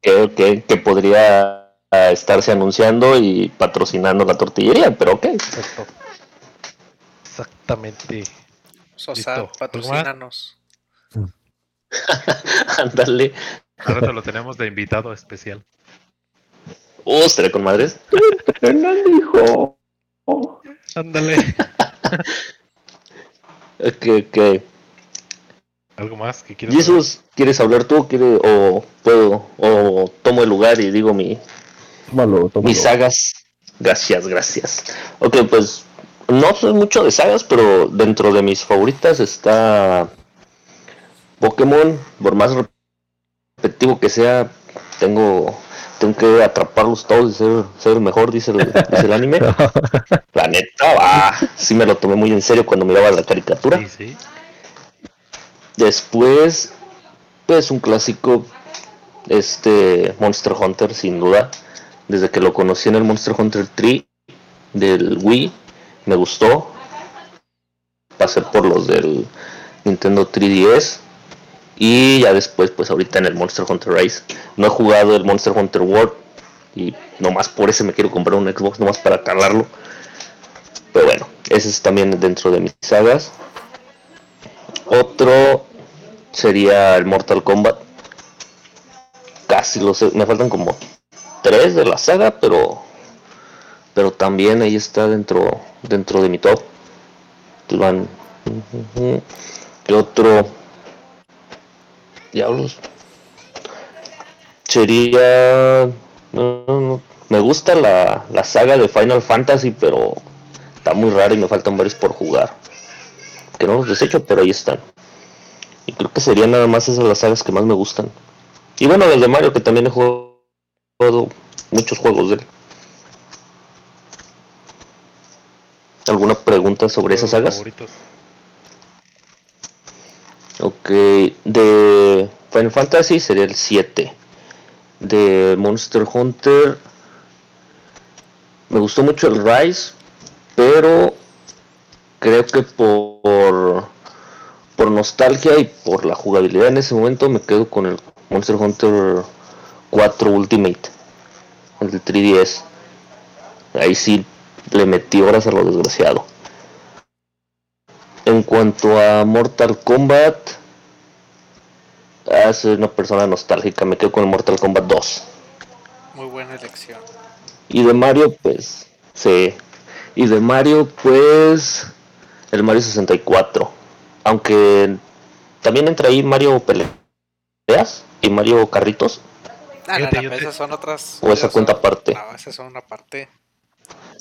Que, que, que podría ah, estarse anunciando y patrocinando la tortillería, pero ok. Exacto. Exactamente. Sosa, patrocínanos. Ándale. Ahora te lo tenemos de invitado especial. Uh, estaré con madres. Fernando, hijo. Ándale. Ok, ok. ¿Algo más que quieras ¿quieres hablar tú? ¿Quiere, o puedo, o tomo el lugar y digo mi, Tómalo, tómalo. mis sagas? Gracias, gracias. Ok, pues no soy mucho de sagas, pero dentro de mis favoritas está Pokémon, por más repetitivo que sea, tengo tengo que atraparlos todos y ser, ser mejor, dice el, dice el anime. La neta, ah, sí me lo tomé muy en serio cuando miraba la caricatura. Sí, sí. Después, pues un clásico, este Monster Hunter, sin duda. Desde que lo conocí en el Monster Hunter 3 del Wii, me gustó. Pasé por los del Nintendo 3DS y ya después, pues ahorita en el Monster Hunter Rise. No he jugado el Monster Hunter World y nomás por ese me quiero comprar un Xbox, nomás para calarlo. Pero bueno, ese es también dentro de mis sagas. Otro sería el Mortal Kombat. Casi lo sé, me faltan como tres de la saga, pero pero también ahí está dentro dentro de mi top. Van, ¿Qué otro? Diablos. Sería. no, no, me gusta la, la saga de Final Fantasy, pero está muy raro y me faltan varios por jugar. Que no los desecho, pero ahí están. Y creo que serían nada más esas las sagas que más me gustan. Y bueno, las de Mario, que también he jugado muchos juegos de él. ¿Alguna pregunta sobre esas sagas? favoritos. Ok, de Final Fantasy sería el 7. De Monster Hunter me gustó mucho el Rise, pero creo que por por nostalgia y por la jugabilidad en ese momento me quedo con el Monster Hunter 4 Ultimate, el del 3DS. Ahí sí le metí horas a lo desgraciado. En cuanto a Mortal Kombat, ah, soy una persona nostálgica, me quedo con el Mortal Kombat 2. Muy buena elección. Y de Mario, pues, sí. Y de Mario, pues, el Mario 64. Aunque también entra ahí Mario Peleas y Mario Carritos, Ah, no, yo te- esas son otras. o esa cuenta son- aparte. No, esas son una parte.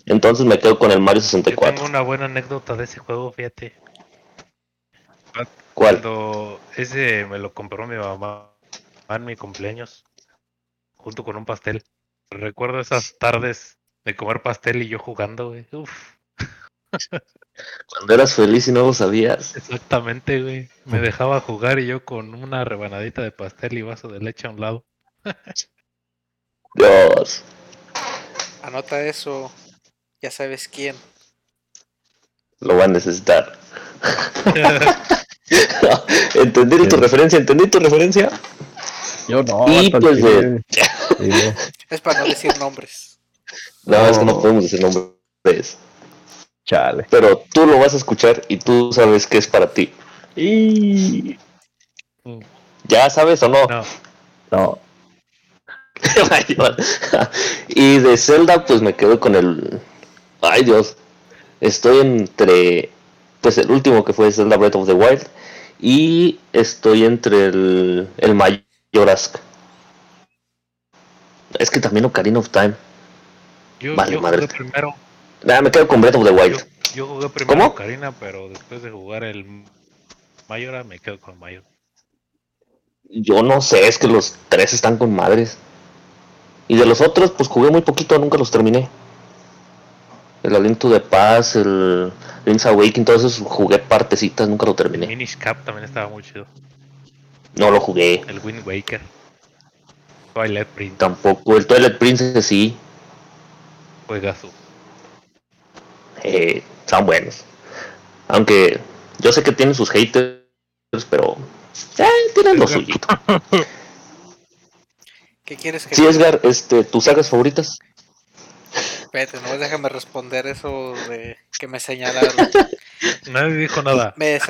Entonces me quedo con el Mario Yo 64. tengo una buena anécdota de ese juego, fíjate. ¿Cuál? Cuando ese me lo compró mi mamá en mi cumpleaños, junto con un pastel. Recuerdo esas tardes de comer pastel y yo jugando, güey. Uf, Cuando eras feliz y no lo sabías. exactamente, güey. Me dejaba jugar y yo con una rebanadita de pastel y vaso de leche a un lado. Dios. Anota eso. Ya sabes quién. Lo va a necesitar. entendí tu referencia, entendí tu referencia. Yo no, Y, pues. Sí, no. Es para no decir nombres. No, es que no No. podemos decir nombres. Chale. Pero tú lo vas a escuchar y tú sabes que es para ti. Y ¿Ya sabes o no? No, no, y de Zelda, pues me quedo con el. Ay Dios. Estoy entre. Pues el último que fue Zelda Breath of the Wild. Y estoy entre el. El Majorask. Es que también Ocarina of Time. yo, Vale, yo madre. jugué primero. Nada, me quedo con Breath of the Wild. yo jugué primero ¿Cómo? Karina, pero después de jugar el Mayora me quedo con Mayor. Yo no sé, es que los tres están con madres. Y de los otros, pues jugué muy poquito, nunca los terminé. El Aliento de Paz, el Link's Awakening, todos esos jugué partecitas, nunca lo terminé. Minish Cap también estaba muy chido. No lo jugué. El Wind Waker. Twilight Prince. Tampoco. El Twilight Princess sí. Juegazo. Eh, son buenos. Aunque yo sé que tienen sus haters, pero eh, tienen lo suyo. ¿Qué quieres que Sí, Edgar, este, tus sagas favoritas. Espérate, no déjame responder eso de que me señalaron. Nadie dijo nada. Me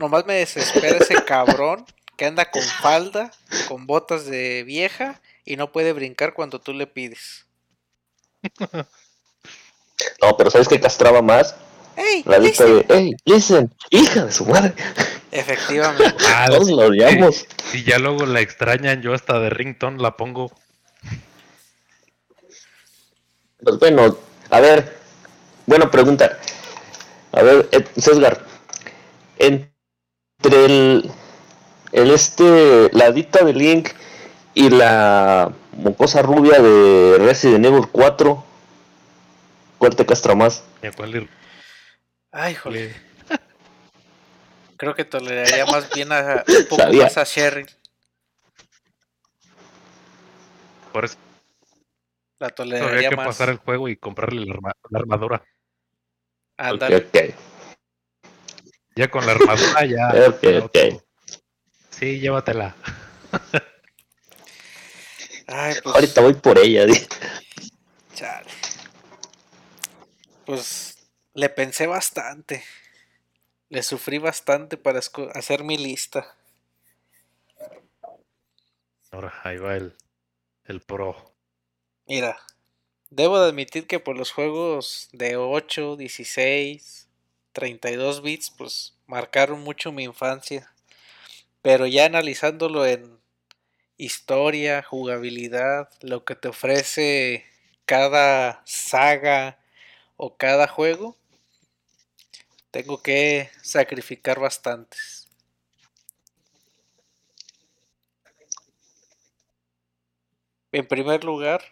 Nomás me desespera ese cabrón que anda con falda, con botas de vieja y no puede brincar cuando tú le pides. No, pero ¿sabes qué castraba más? ¡Ey! La lista listen! de, hey, listen, hija de su madre. Efectivamente. Ah, Todos lo odiamos. Si ya luego la extrañan, yo hasta de rington la pongo. Pues bueno, a ver, buena pregunta. A ver, eh, César, entre el, el este, la dita de Link y la mocosa rubia de Resident Evil 4, ¿cuál te castra más? ¿Y a cuál ir? Ay, joder. Le- Creo que toleraría más bien a un poco Sabía. más a Cheryl. Por eso la toleraría que más. pasar el juego y comprarle la, arma- la armadura. Ándale. Ok. Ya con la armadura ya. Ok, ok. Sí, llévatela. Ay, pues, Ahorita voy por ella. di. chale. Pues le pensé bastante. Le sufrí bastante para hacer mi lista. Ahora, ahí va el, el pro. Mira, debo de admitir que por los juegos de 8, 16, 32 bits, pues marcaron mucho mi infancia. Pero ya analizándolo en historia, jugabilidad, lo que te ofrece cada saga o cada juego, tengo que sacrificar bastantes. En primer lugar,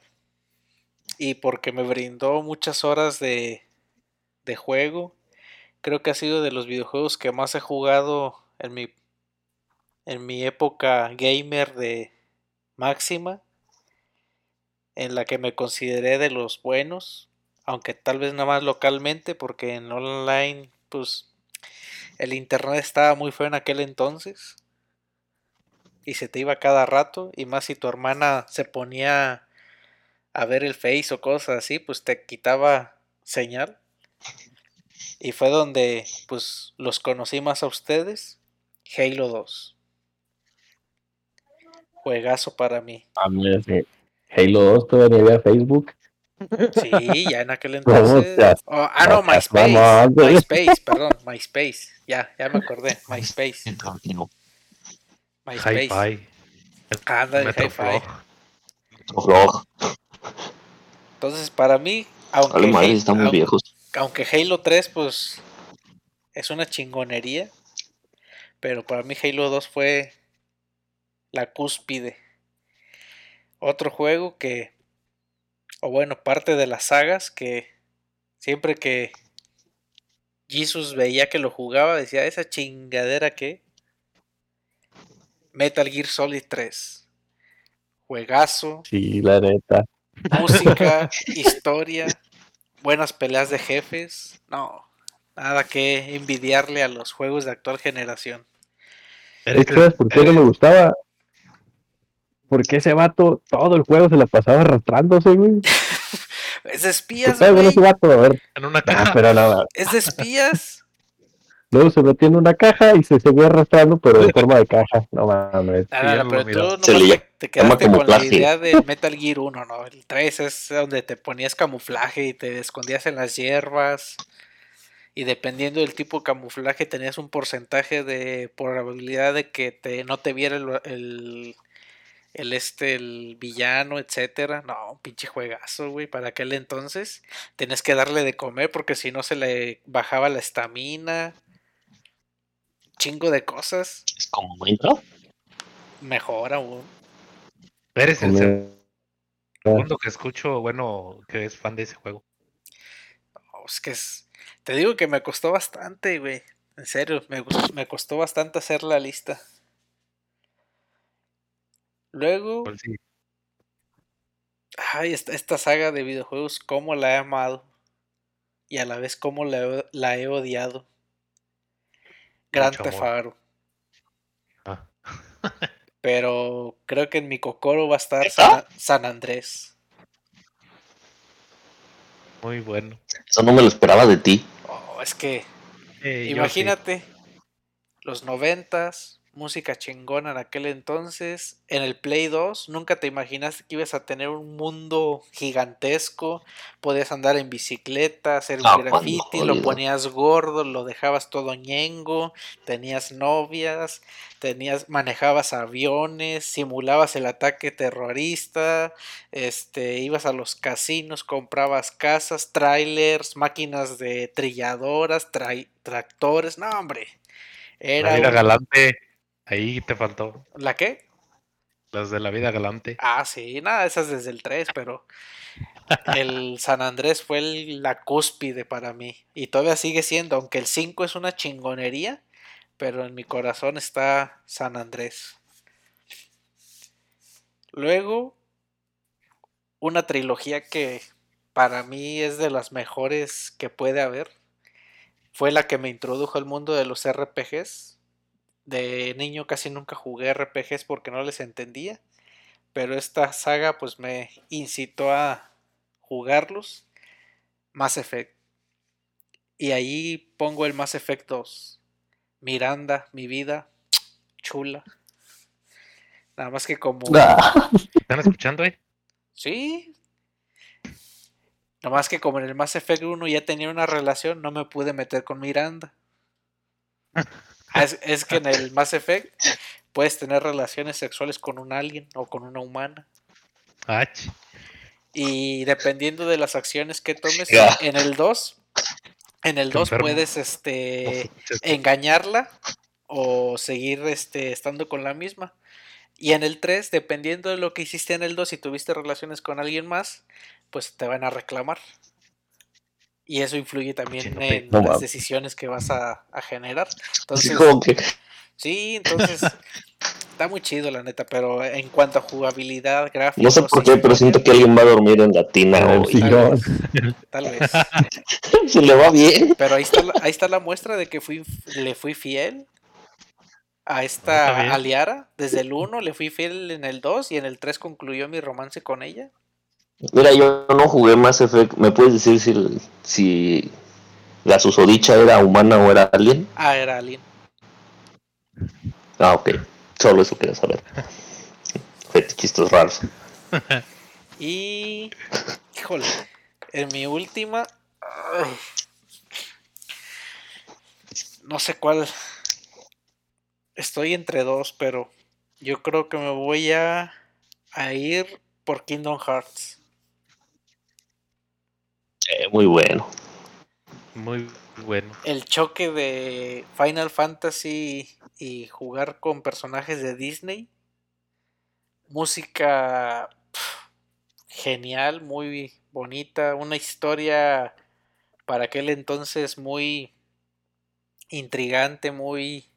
y porque me brindó muchas horas de, de juego, creo que ha sido de los videojuegos que más he jugado en mi, en mi época gamer de máxima, en la que me consideré de los buenos, aunque tal vez nada más localmente, porque en online, pues el internet estaba muy feo en aquel entonces y se te iba cada rato, y más si tu hermana se ponía a ver el Face o cosas así, pues te quitaba señal. Y fue donde pues los conocí más a ustedes. Halo 2. Juegazo para mí. A mí, sí. Halo 2 todavía había Facebook. Sí, ya en aquel entonces. Oh, ah, no, MySpace. MySpace, perdón, MySpace. Ya, ya me acordé. MySpace. MySpace. Hi-Fi. Anda, el Metroflog. Hi-Fi. Entonces, para mí, aunque, madre, Halo- están muy aun- viejos. aunque Halo 3, pues, es una chingonería. Pero para mí Halo 2 fue la cúspide. Otro juego que, o bueno, parte de las sagas que siempre que Jesus veía que lo jugaba, decía, esa chingadera que... Metal Gear Solid 3. Juegazo, Sí, la neta. música, historia, buenas peleas de jefes. No, nada que envidiarle a los juegos de actual generación. ¿Sabes por qué no me gustaba? Porque ese vato todo el juego se la pasaba arrastrándose, güey. Es de ¿Qué espías, ese vato? A ver. en una Ah, caja. pero nada. Es de espías. Luego se metió en una caja y se seguía arrastrando, pero de forma de caja. No mames. Ah, no, no, lo pero tú le te, te quedaste con la idea de Metal Gear 1, ¿no? El 3 es donde te ponías camuflaje y te escondías en las hierbas. Y dependiendo del tipo de camuflaje tenías un porcentaje de probabilidad de que te, no te viera el, el, el este, el villano, etcétera. No, un pinche juegazo, güey. Para aquel entonces tenías que darle de comer porque si no se le bajaba la estamina. Chingo de cosas. Es como Minecraft. Mejor aún. Eres el segundo que escucho, bueno, que es fan de ese juego. No, es que es. Te digo que me costó bastante, güey. En serio, me, me costó bastante hacer la lista. Luego, ay, esta, esta saga de videojuegos, cómo la he amado. Y a la vez cómo la, he- la he odiado. Gran. Tefaro. Ah, Pero creo que en mi cocoro va a estar. San, San Andrés. muy bueno. Eso no me lo esperaba de ti. Oh, es que Eh, Imagínate, los noventas, música chingona en aquel entonces, en el Play 2, nunca te imaginaste que ibas a tener un mundo gigantesco, podías andar en bicicleta, hacer Ah, graffiti, lo ponías gordo, lo dejabas todo ñengo, tenías novias, tenías, manejabas aviones, simulabas el ataque terrorista, este, ibas a los casinos, comprabas casas, trailers, máquinas de trilladoras, tractores, no hombre. Era La vida un- galante. Ahí te faltó. ¿La qué? Las de la vida galante. Ah, sí, nada, esas desde el 3, pero el San Andrés fue el- la cúspide para mí. Y todavía sigue siendo, aunque el 5 es una chingonería, pero en mi corazón está San Andrés. Luego, una trilogía que para mí es de las mejores que puede haber. Fue la que me introdujo al mundo de los RPGs. De niño casi nunca jugué RPGs porque no les entendía. Pero esta saga pues me incitó a jugarlos. Mass Effect. Y ahí pongo el Mass Effect 2. Miranda, mi vida, chula. Nada más que como... ¿Están escuchando, eh? Sí. Nada más que como en el Mass Effect 1 ya tenía una relación, no me pude meter con Miranda. Es, es que en el Mass Effect puedes tener relaciones sexuales con un alien o con una humana. Y dependiendo de las acciones que tomes en el 2, en el Qué 2 enfermo. puedes este engañarla o seguir este, estando con la misma. Y en el 3, dependiendo de lo que hiciste en el 2, si tuviste relaciones con alguien más, pues te van a reclamar. Y eso influye también en No las decisiones que vas a, a generar. Entonces, sí, entonces está muy chido la neta, pero en cuanto a jugabilidad, gráficos... no sé por qué, pero siento que alguien va a dormir en la tina el hoy. sillón. Tal vez. Se le va bien. Pero ahí está, la, ahí está la muestra de que fui, le fui fiel a esta Aliara. Desde el 1 le fui fiel en el 2 y en el 3 concluyó mi romance con ella. Mira, yo no jugué Mass Effect. ¿Me puedes decir si, si la susodicha era humana o era alien? Ah, era Alien. Ah, ok. Solo eso quería saber. Fetichistas raros. Y. Híjole. En mi última. ay, no sé cuál. Estoy entre dos, pero yo creo que me voy a, a ir por Kingdom Hearts. Eh, muy bueno. Muy bueno. el choque de Final Fantasy y jugar con personajes de Disney. Música genial, muy bonita, una historia para aquel entonces muy intrigante, muy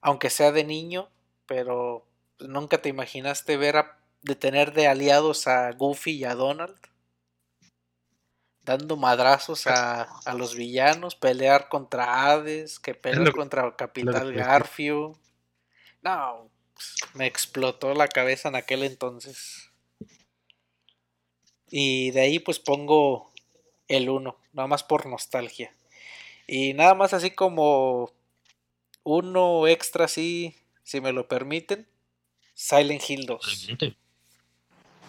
aunque sea de niño, pero nunca te imaginaste ver a, de tener de aliados a Goofy y a Donald dando madrazos a, a los villanos, pelear contra Hades, que pelear lo- contra Capital. Garfio. No, pues, me explotó la cabeza en aquel entonces. Y de ahí pues pongo el 1, nada más por nostalgia. Y nada más así como uno extra así, si me lo permiten, Silent Hill 2.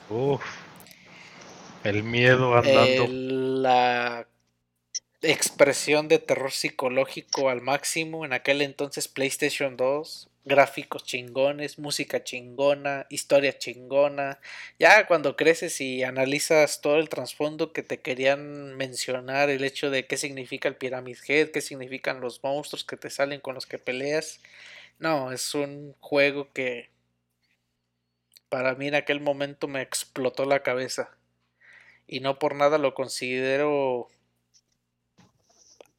Uf. El miedo andando. El- la expresión de terror psicológico al máximo en aquel entonces PlayStation 2, gráficos chingones, música chingona, historia chingona. Ya cuando creces y analizas todo el trasfondo que te querían mencionar, el hecho de qué significa el Pyramid Head, qué significan los monstruos que te salen con los que peleas. No, es un juego que para mí en aquel momento me explotó la cabeza y no por nada lo considero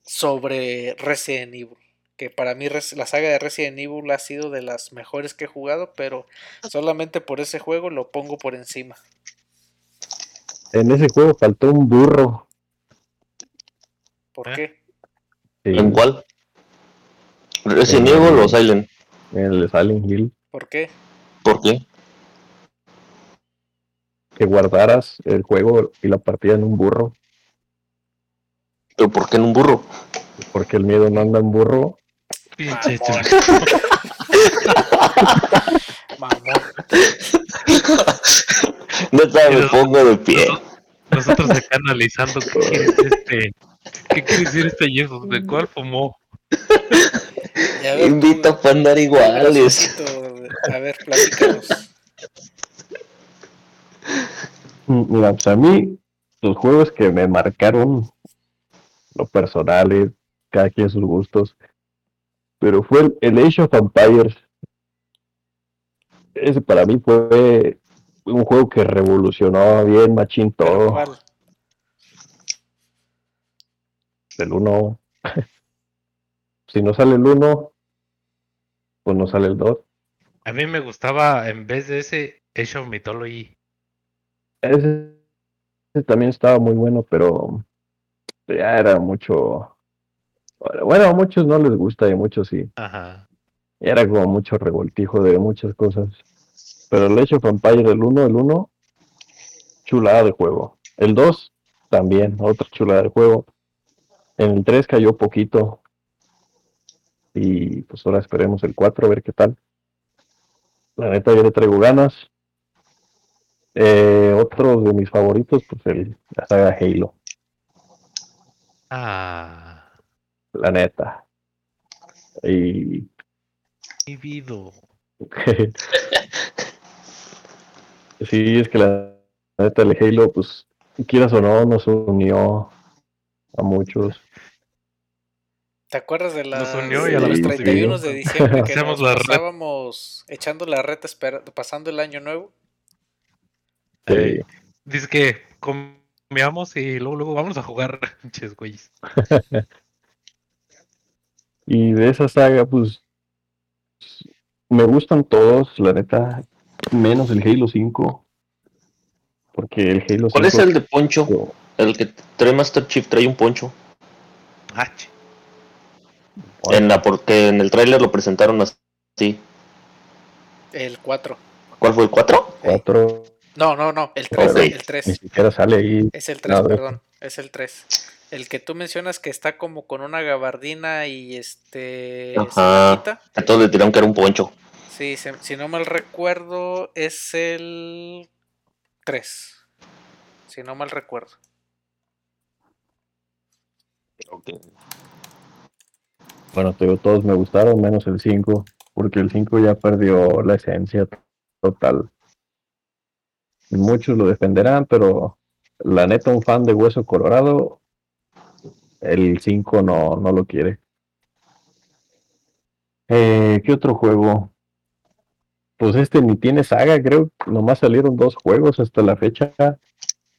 sobre Resident Evil. Que para mí la saga de Resident Evil ha sido de las mejores que he jugado, pero solamente por ese juego lo pongo por encima. En ese juego faltó un burro. ¿Por ¿Eh? qué? Sí, ¿En cuál? ¿Resident Evil o Silent? en el Silent Hill. ¿Por qué? ¿Por qué? Que guardaras el juego y la partida en un burro. ¿Pero por qué en un burro? Porque el miedo no anda en burro. Pinche. Mamón. Neta, me pongo de pie. Nosotros acá analizando qué quiere decir este. ¿Qué quiere decir este Jesús? ¿De cuál fumó? A Invita para andar iguales. A ver, platícanos. Mira, pues a mí, los juegos que me marcaron, lo personal, es cada quien sus gustos, pero fue el, el Age of Empires. Ese para mí fue un juego que revolucionó bien machín ¿Pero todo. El 1. si no sale el 1, pues no sale el 2. A mí me gustaba, en vez de ese, Age of Mythology. Ese, ese también estaba muy bueno, pero ya era mucho. Bueno, a muchos no les gusta y a muchos sí. Ajá. Era como mucho revoltijo de muchas cosas. Pero el hecho of Empire, el 1, el 1, chulada de juego. El 2, también, otra chulada de juego. En el 3 cayó poquito. Y pues ahora esperemos el 4 a ver qué tal. La neta, yo le traigo ganas. Eh, otro de mis favoritos, pues el, la saga Halo. Ah, La neta. Y mi vida. sí, es que la neta el Halo, pues quieras o no, nos unió a muchos. ¿Te acuerdas de las, unió y a la los vez 31 nos de diciembre que nos la pasábamos echando la reta pasando el año nuevo? Sí. Ey. Dice que comíamos y luego, luego vamos a jugar. Pinches güeyes. Y de esa saga, pues me gustan todos, la neta, menos el Halo 5. Porque el Halo 5. ¿Cuál es el de Poncho? El que trae Master Chief trae un poncho. Ah, En la porque en el tráiler lo presentaron así. El 4. ¿Cuál fue el 4? 4? No, no, no, el 3, Ok. el Ni 3. siquiera sale ahí. Es el 3, A ver. perdón, es el 3. El que tú mencionas que está como con una gabardina y este... Ajá. Entonces le tiraron que era un poncho. Sí, se- si no mal recuerdo, es el 3. Si no mal recuerdo. Bueno, te digo, todos me gustaron, menos el 5. Porque el 5 ya perdió la esencia total. Muchos lo defenderán, pero la neta, un fan de Hueso Colorado, el 5 no, no lo quiere. Eh, ¿Qué otro juego? Pues este ni tiene saga, creo. Nomás salieron dos juegos hasta la fecha.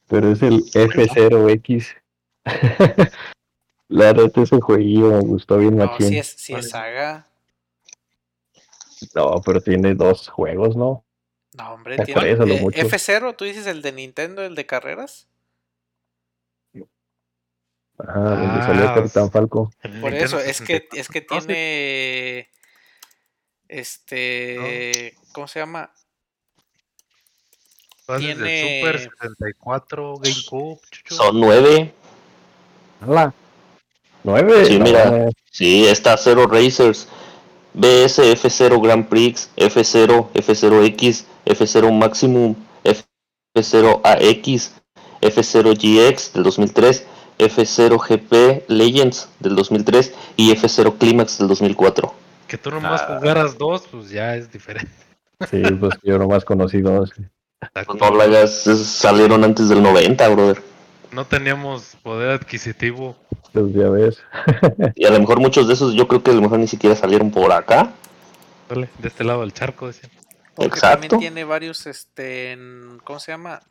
Pero es el F0X. la neta, ese jueguillo me gustó bien No, machín. si es, si es saga. No, pero tiene dos juegos, ¿no? No, hombre, tiene. eh, mucho. F0, tú dices el de Nintendo, el de carreras. Ajá, donde salió Ah, Capitán Falco. el Por Nintendo eso, es que, 64. es que tiene. Este. ¿Cómo se llama? tiene- Super 64, GameCube, chucho. Son nueve. ¿Nueve? Sí, No, mira. Sí, está Zero Racers. BS F0 Grand Prix, F0, F0X, F0 Maximum, F0 AX, F0 GX del 2003, F0 GP Legends del 2003 y F0 Climax del 2004. Que tú nomás Ah. jugaras dos, pues ya es diferente. Sí, pues yo nomás conocí dos. Pues no hagas, es- salieron antes del 90, brother. No teníamos poder adquisitivo. Pues ya ves. Y a lo mejor muchos de esos yo creo que a lo mejor ni siquiera salieron por acá. Dale, de este lado del charco, decían. Porque Exacto. también tiene varios, este, en- ¿cómo se llama?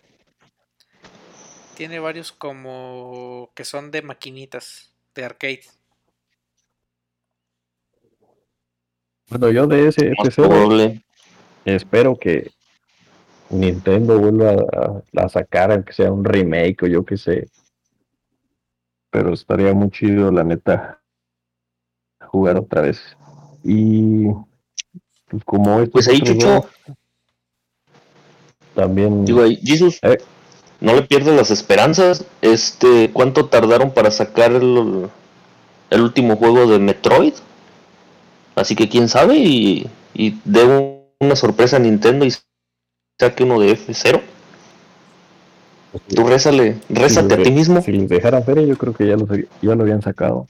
Tiene varios como que son de maquinitas, de arcade. Bueno, yo de ese Más F0 probable. espero que Nintendo vuelva a, a sacar, aunque sea un remake o yo qué sé. Pero estaría muy chido, la neta, jugar otra vez. Y pues como Pues ahí, Chucho, también Digo ahí, Jesus, Eh. no le pierdas las esperanzas. Este, ¿cuánto tardaron para sacar el, el último juego de Metroid? Así que quién sabe y, y un- una sorpresa a Nintendo y saque uno de F0. Tú rézale, rézate a ti mismo. si les dejaran feria, yo creo que ya lo, ya lo habían sacado.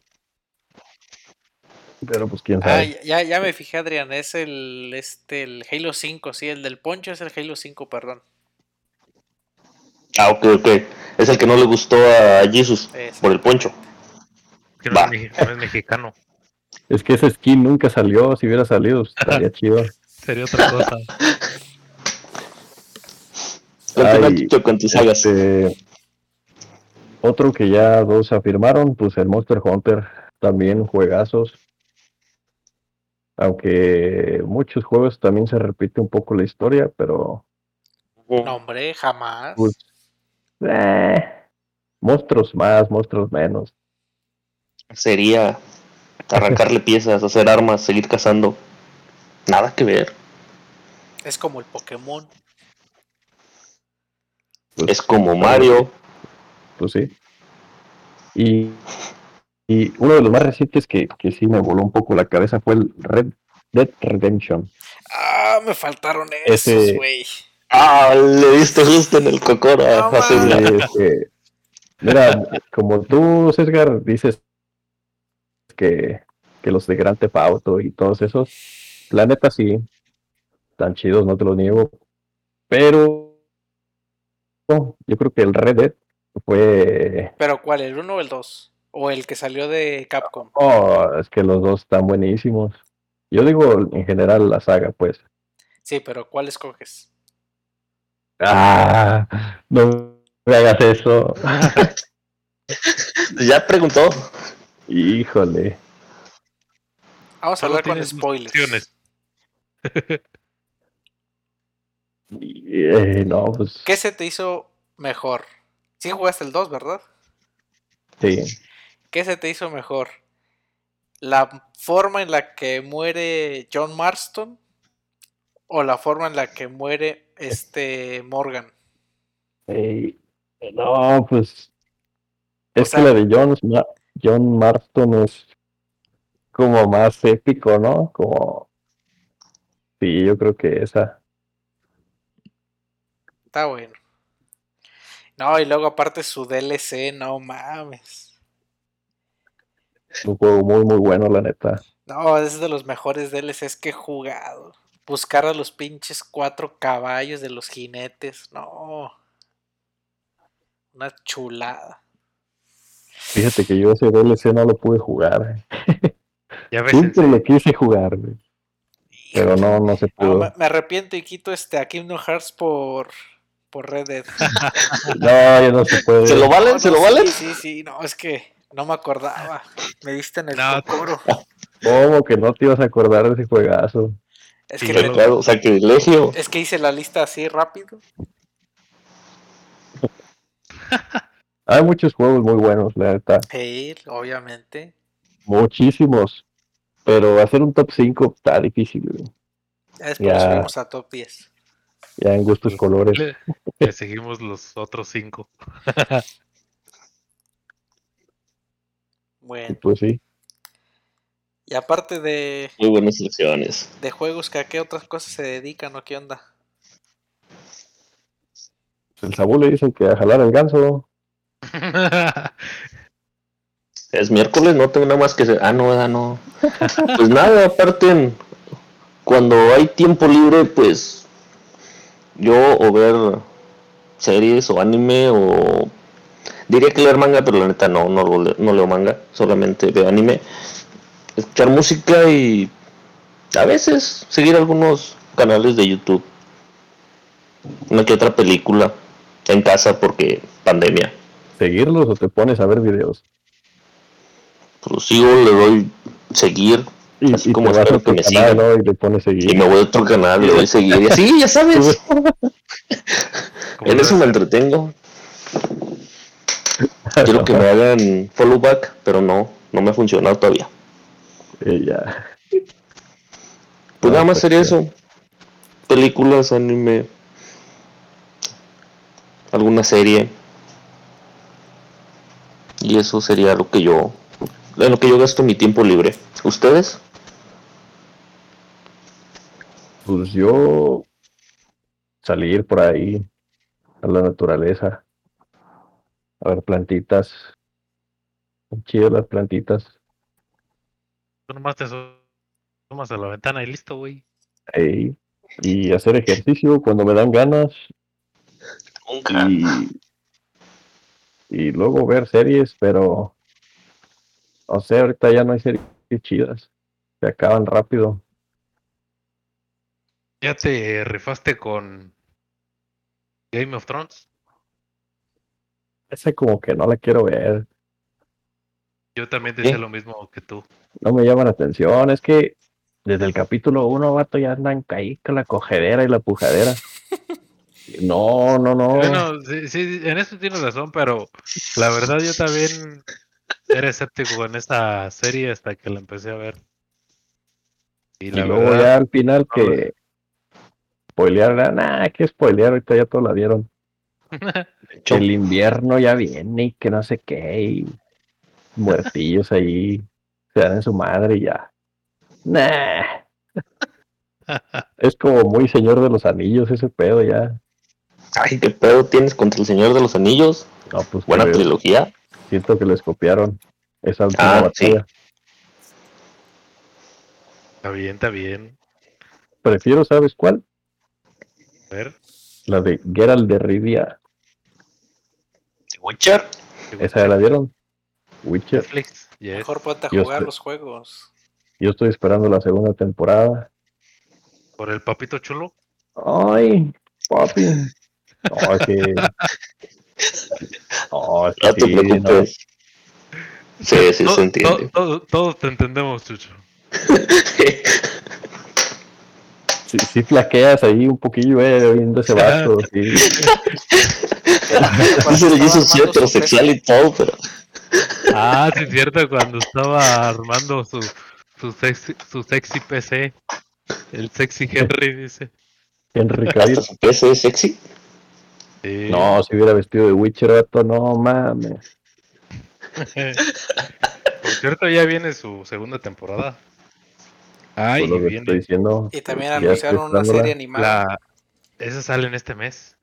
Pero pues quién Ah, sabe. ya, ya me fijé, Adrián, es el, este, el Halo 5, sí, el del poncho es el Halo 5, perdón. Ah, ok, ok. Es el que no le gustó a Jesus por el poncho. Que no, no es mexicano. Es que ese skin nunca salió. Si hubiera salido, estaría chido. Sería otra cosa. Ay, con tus sagas. Este, otro que ya dos afirmaron, pues el Monster Hunter, también juegazos. Aunque muchos juegos también se repite un poco la historia, pero No, hombre, jamás. pues, eh, monstruos más, monstruos menos. Sería arrancarle piezas, hacer armas, seguir cazando. Nada que ver. Es como el Pokémon. Pues, Es como Mario. Pues sí. Y, y uno de los más recientes que, que sí me voló un poco la cabeza fue el Red Dead Redemption. Ah, me faltaron esos, güey. Ah, le diste justo en el cocora. No Este, mira, como tú, César, dices que, que los de Grand Theft Auto y todos esos, la neta sí, están chidos, no te lo niego, pero yo creo que el Red Dead fue... Pero ¿cuál? ¿El 1 o el 2? ¿O el que salió de Capcom? Oh, es que los dos están buenísimos. Yo digo en general la saga, pues. Sí, pero ¿cuál escoges? Ah, no me hagas eso. Ya preguntó. Híjole. Vamos a hablar con spoilers. Eh, no, pues ¿Qué se te hizo mejor? Sí jugaste el 2, ¿verdad? sí. ¿Qué se te hizo mejor? ¿La forma en la que muere John Marston? ¿O la forma en la que muere este Morgan? No, pues. Es que la de John, John Marston es como más épico, ¿no? Como. Sí, yo creo que esa. Está bueno. No, y luego aparte su DLC, no mames. Es un juego muy, muy bueno, la neta. No, es de los mejores DLCs que he jugado. Buscar a los pinches cuatro caballos de los jinetes. No. Una chulada. Fíjate que yo ese DLC no lo pude jugar. Ya ves, Siempre lo quise jugar, güey, pero no, no se pudo. me, me arrepiento y quito este a Kingdom Hearts por, por Red Dead. No, ya no se puede. ¿Se lo valen? no, ¿Se lo sí, valen? Sí, sí, no, es que no me acordaba. Me diste en el No, cocoro. ¿Cómo que no te ibas a acordar de ese juegazo? Es Sí, que, Claro, sacrilegio. es que hice la lista así rápido. Hay muchos juegos muy buenos, la neta. Sí, obviamente. Muchísimos. Pero hacer un top 5 está difícil, güey. Ya después Ya. subimos a top 10. Ya en gustos colores. le, le seguimos los otros cinco. Bueno, Pues sí. y aparte de, Muy buenas selecciones. de juegos, ¿que ¿a qué otras cosas se dedican o qué onda? El Saúl le dicen que a jalar el ganso. Es miércoles, no tengo nada más que hacer. Ah, no, ah, no. Pues nada, aparte, cuando hay tiempo libre, pues yo o ver series o anime o diría que leer manga, pero la neta no, no, no leo manga, solamente veo anime. Escuchar música y a veces seguir algunos canales de YouTube. Una que otra película en casa porque pandemia. ¿Seguirlos o te pones a ver videos? Pues sigo, le doy seguir Y, Así y como te vas espero a que me canal, sigan. ¿no? Y le pones seguir. y me voy a otro canal, le doy seguir y así, ya sabes. En eso me entretengo. Quiero que me hagan follow back, pero no, no me ha funcionado todavía. Ya. Pues nada más sería eso. Películas, anime, alguna serie. Y eso sería lo que yo, en lo que yo gasto mi tiempo libre. ¿Ustedes? Pues yo salir por ahí a la naturaleza, a ver plantitas. Son chidas las plantitas. Tú nomás te tomas a la ventana y listo, güey. Ey, Y hacer ejercicio cuando me dan ganas. Nunca. Y, y luego ver series, pero no sé, ahorita ya no hay series chidas. Se acaban rápido. ¿Ya te rifaste con Game of Thrones? Esa como que no la quiero ver. Yo también decía ¿Qué? lo mismo que tú. No me llama la atención. Es que desde el capítulo 1, vato, ya andan ahí con la cogedera y la pujadera. No, no, no. Bueno, sí, sí, en eso tienes razón, pero la verdad yo también era escéptico con esta serie hasta que la empecé a ver. Y luego ya al final que spoilear, nada, que spoilear, ahorita ya todos la vieron. Hecho, El invierno ya viene y que no sé qué, y muertillos ahí se dan en su madre y ya. Nah. Es como muy señor de los anillos ese pedo ya. ay, qué pedo tienes contra el Señor de los Anillos. No, pues Buena trilogía. Siento que les copiaron esa última Ah, batalla. está bien, está bien. Prefiero, ¿sabes cuál? A ver, La de Geralt de Rivia. The Witcher. ¿Esa ya la vieron? Witcher. Netflix, yes. Mejor ponte a Yo jugar estoy- los juegos. Yo estoy esperando la segunda temporada. Por el papito chulo. Ay, papi. No, es que. No, No te sí, no. preocupes. Sí, sí, To- se entiende. to- to- todos te entendemos, Chucho. Sí, sí flaqueas ahí un poquillo, eh, viendo ese vato. Sí. El Jesus sí, heterosexual y todo, pero Ah, sí es cierto, cuando estaba armando su, su, sexy, su sexy PC. El sexy Henry dice. Henry Cavill. su PC es sexy. Sí. No, si hubiera vestido de Witcher, vato, no mames. Por cierto, ya viene su segunda temporada. Ay, Por lo que estoy diciendo. Y también estoy anunciaron una serie animada. La... Esa sale en este mes.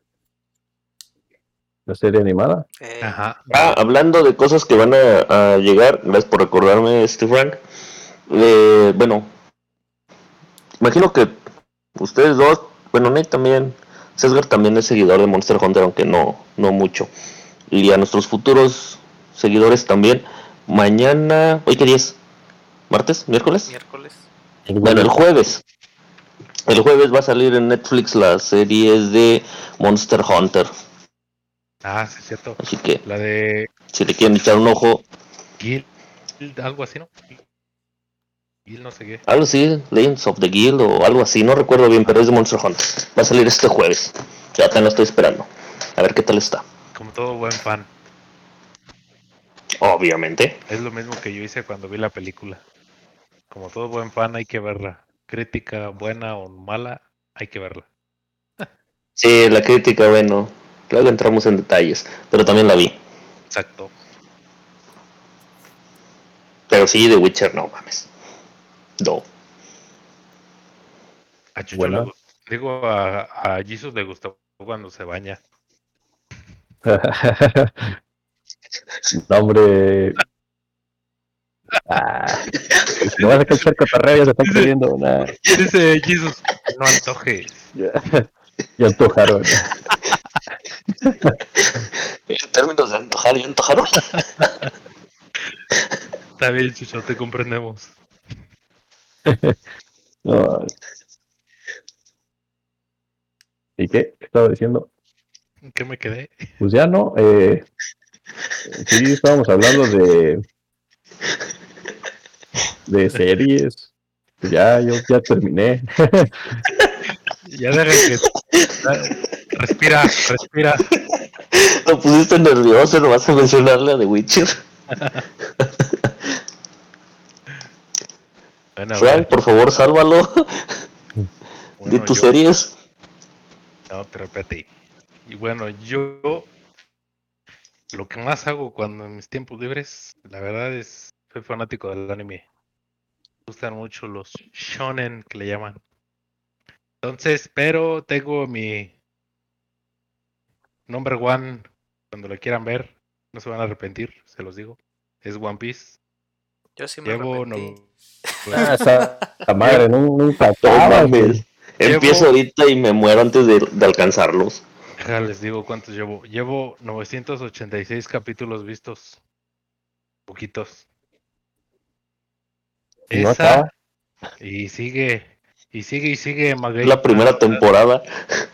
La serie animada. Eh, Ajá. Ah, hablando de cosas que van a, a llegar, gracias por recordarme, este Frank. Eh, bueno, imagino que ustedes dos, bueno, Nate también, Cesar también es seguidor de Monster Hunter, aunque no, no mucho. Y a nuestros futuros seguidores también. Mañana, ¿hoy qué día es? ¿Martes? ¿Miércoles? miércoles. Bueno, el jueves. El jueves va a salir en Netflix la serie de Monster Hunter. Ah, sí es cierto. Así que La de si le quieren echar un ojo, Guild, algo así, ¿no? Guild no sé qué. algo así, Legends of the Guild o algo así, no recuerdo bien, pero es de Monster Hunter. Va a salir este jueves. Ya te lo estoy esperando. A ver qué tal está. Como todo buen fan. Obviamente. Es lo mismo que yo hice cuando vi la película. Como todo buen fan hay que verla. Crítica buena o mala, hay que verla. Sí, la crítica, bueno, luego entramos en detalles, pero también la vi. Exacto. Pero sí, The Witcher, no mames. No. A Chucho Buena. le digo, a, a Jesus le gustó cuando se baña. no, hombre. Ah, no vas a cachar cotorreo, ya se está creyendo. Nah, Dice Jesus, no antojes. ya, ya antojaron. En términos de antojar y antojaron. Está bien, Chucho, te comprendemos. No. ¿Y qué? ¿Qué estaba diciendo? ¿En qué me quedé? Pues ya no. Eh, sí, estábamos hablando de. de series. Pues ya, yo ya terminé. Ya deja que. Respira, respira. Lo pusiste nervioso, no vas a mencionarle a The Witcher. Bueno, Frank, por favor, sálvalo bueno, de tus yo- series. No, pero espérate. Y bueno, yo lo que más hago cuando en mis tiempos libres, la verdad es, soy fanático del anime. Me gustan mucho los shonen que le llaman. Entonces, pero tengo mi number one, cuando lo quieran ver, no se van a arrepentir, se los digo. Es One Piece. Yo sí me Llevo arrepentí. Ah, esa, esa madre, nu- nunca acaba, güey. Empiezo ahorita y me muero antes de, de alcanzarlos. Deja, les digo cuántos llevo. Llevo 986 capítulos vistos. Poquitos. No Esa, acaba. y sigue, y sigue, y sigue Maguey. Es la primera temporada.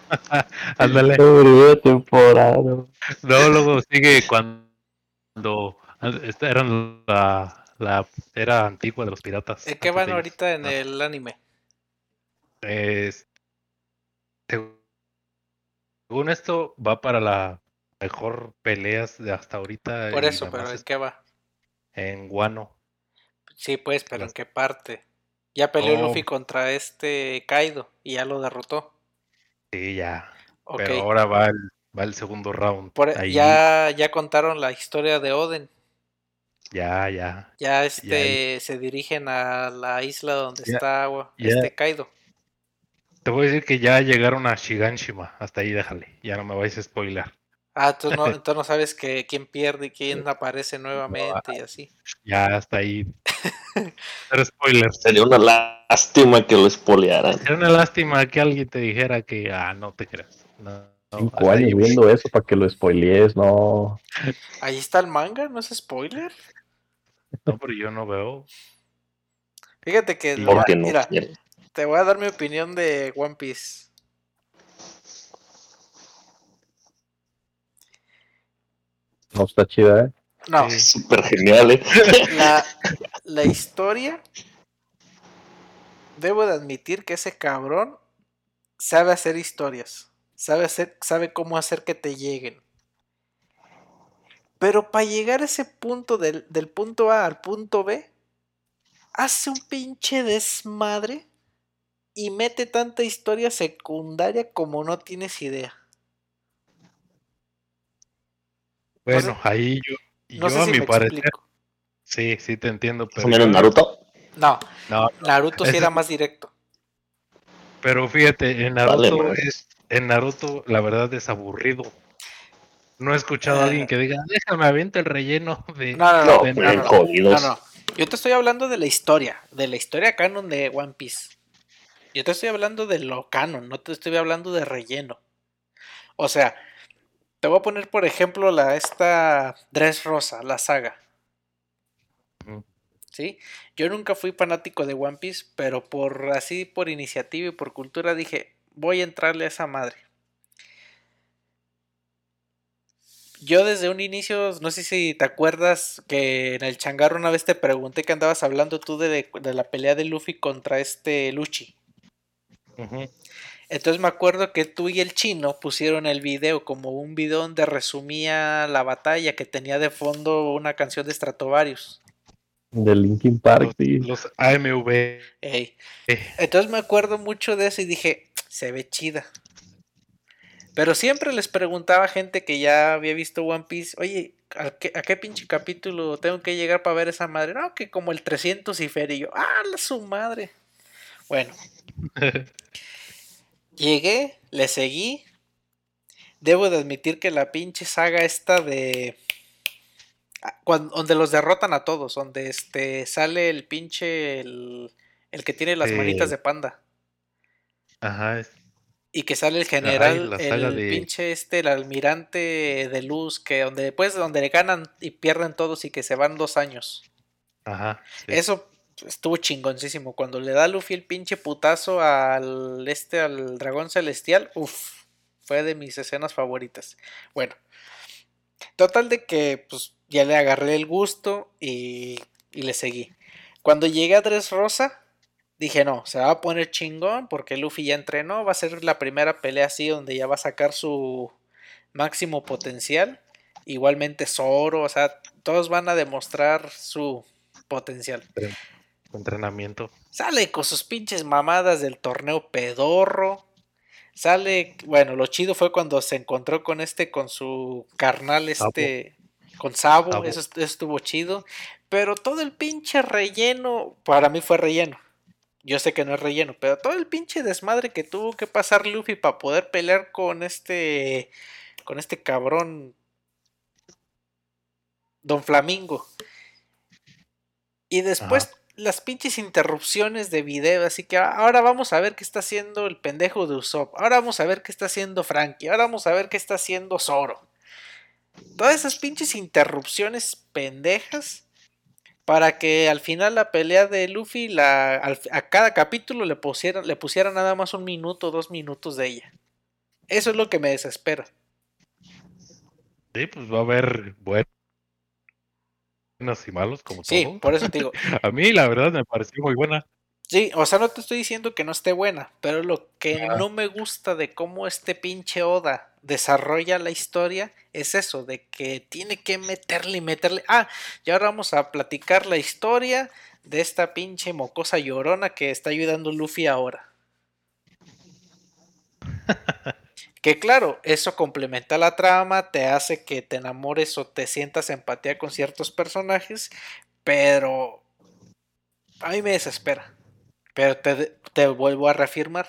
Ándale. La primera temporada. No, luego sigue cuando esta era la, la era antigua de los piratas. ¿En qué antes van ahorita en Ah, el anime? es- Según esto, va para la mejor peleas de hasta ahorita. Por eso, pero ¿en qué va? En Guano. Sí, pues, pero ¿en qué parte? Ya peleó No. Luffy contra este Kaido y ya lo derrotó. Sí, ya. Pero ahora va el, va el segundo round. Por- Ahí, ya, ya contaron la historia de Oden. Ya, ya. Ya este se dirigen a la isla donde Ya- está agua, ya. este Kaido. Te voy a decir que ya llegaron a Shiganshima. Hasta ahí déjale. Ya no me vais a spoiler. Ah, tú no, entonces no sabes que quién pierde y quién aparece nuevamente y así. Ya hasta ahí. Pero spoilers. Sería una lástima que lo espolearan. Sería una lástima que alguien te dijera que, ah, no te creas. No, Cinco años viendo eso para que lo spoilees, no. Ahí está el manga, ¿no es spoiler? No, pero yo no veo. Fíjate que, la- no mira, quiere. te voy a dar mi opinión de One Piece. No está chida, ¿eh? No, Sí. Súper genial, ¿eh? la, la historia, debo de admitir que ese cabrón sabe hacer historias, sabe, hacer, sabe cómo hacer que te lleguen. Pero para llegar a ese punto del, del punto A al punto B, hace un pinche desmadre y mete tanta historia secundaria como no tienes idea. Bueno, ahí yo, No yo sé a si mi me parecer, explico. sí, sí te entiendo, Más pero, Naruto. No, no, Naruto sí era más directo. pero fíjate, en Naruto es, en Naruto la verdad es aburrido. No he escuchado a Eh. alguien que diga, déjame aviento el relleno de... No, no, no, No, de no, no. Yo te estoy hablando de la historia, de la historia canon de One Piece. Yo te estoy hablando de lo canon, no te estoy hablando de relleno. O sea, te voy a poner por ejemplo la esta Dress Rosa, la saga. ¿Sí? Yo nunca fui fanático de One Piece, pero por así por iniciativa y por cultura dije, voy a entrarle a esa madre. Yo desde un inicio, no sé si te acuerdas que en el changarro una vez te pregunté que andabas hablando tú de, de la pelea de Luffy contra este Luchi. Entonces me acuerdo que tú y el chino pusieron el video como un video donde resumía la batalla que tenía de fondo una canción de Stratovarius. De Linkin Park, sí. Los, AMV. Ey. eh, Entonces me acuerdo mucho de eso y dije, se ve chida. Pero siempre les preguntaba a gente que ya había visto One Piece, oye, ¿a qué, a qué pinche capítulo tengo que llegar para ver esa madre? No, que como el 300 y feria. Y yo, ah, su madre. Bueno, llegué, le seguí. Debo de admitir que la pinche saga esta de... ah, cuan- donde los derrotan a todos, donde este sale el pinche... El, el que tiene las Sí. manitas de panda. Ajá, es- Y que sale el general, el de- pinche este, el almirante de luz, que donde después donde le ganan y pierden todos y que se van dos años. ajá. sí. Eso estuvo chingoncísimo. Cuando le da Luffy el pinche putazo al este, al dragón celestial, uff, fue de mis escenas favoritas. Bueno, total de que pues ya le agarré el gusto y, y le seguí. Cuando llegué a Dressrosa, dije no, se va a poner chingón porque Luffy ya entrenó, va a ser la primera pelea así donde ya va a sacar su máximo potencial. Igualmente Zoro, o sea, todos van a demostrar su potencial. Entrenamiento. Sale con sus pinches mamadas del torneo pedorro. Sale, bueno, lo chido fue cuando se encontró con este, con su carnal Sabo. este, con Sabo, Sabo. Eso, eso estuvo chido. Pero todo el pinche relleno, para mí fue relleno. Yo sé que no es relleno, pero todo el pinche desmadre que tuvo que pasar Luffy para poder pelear con este, con este cabrón, Don Flamingo. Y después las pinches interrupciones de video, así que ahora vamos a ver qué está haciendo el pendejo de Usopp, ahora vamos a ver qué está haciendo Frankie, ahora vamos a ver qué está haciendo Zoro. Todas esas pinches interrupciones pendejas para que al final la pelea de Luffy la, al- a cada capítulo le pusieran, le pusieran nada más un minuto, dos minutos de ella. Eso es lo que me desespera. Sí, pues va a haber buenos y malos como Sí, todo. por eso te digo, A mí la verdad me pareció muy buena. Sí, o sea, no te estoy diciendo que no esté buena, pero lo que no me gusta de cómo este pinche Oda desarrolla la historia es eso, de que tiene que meterle y meterle. Ah, y ahora vamos a platicar la historia de esta pinche mocosa llorona que está ayudando Luffy ahora. que claro, eso complementa la trama, te hace que te enamores o te sientas empatía con ciertos personajes, pero a mí me desespera. Pero te, te vuelvo a reafirmar,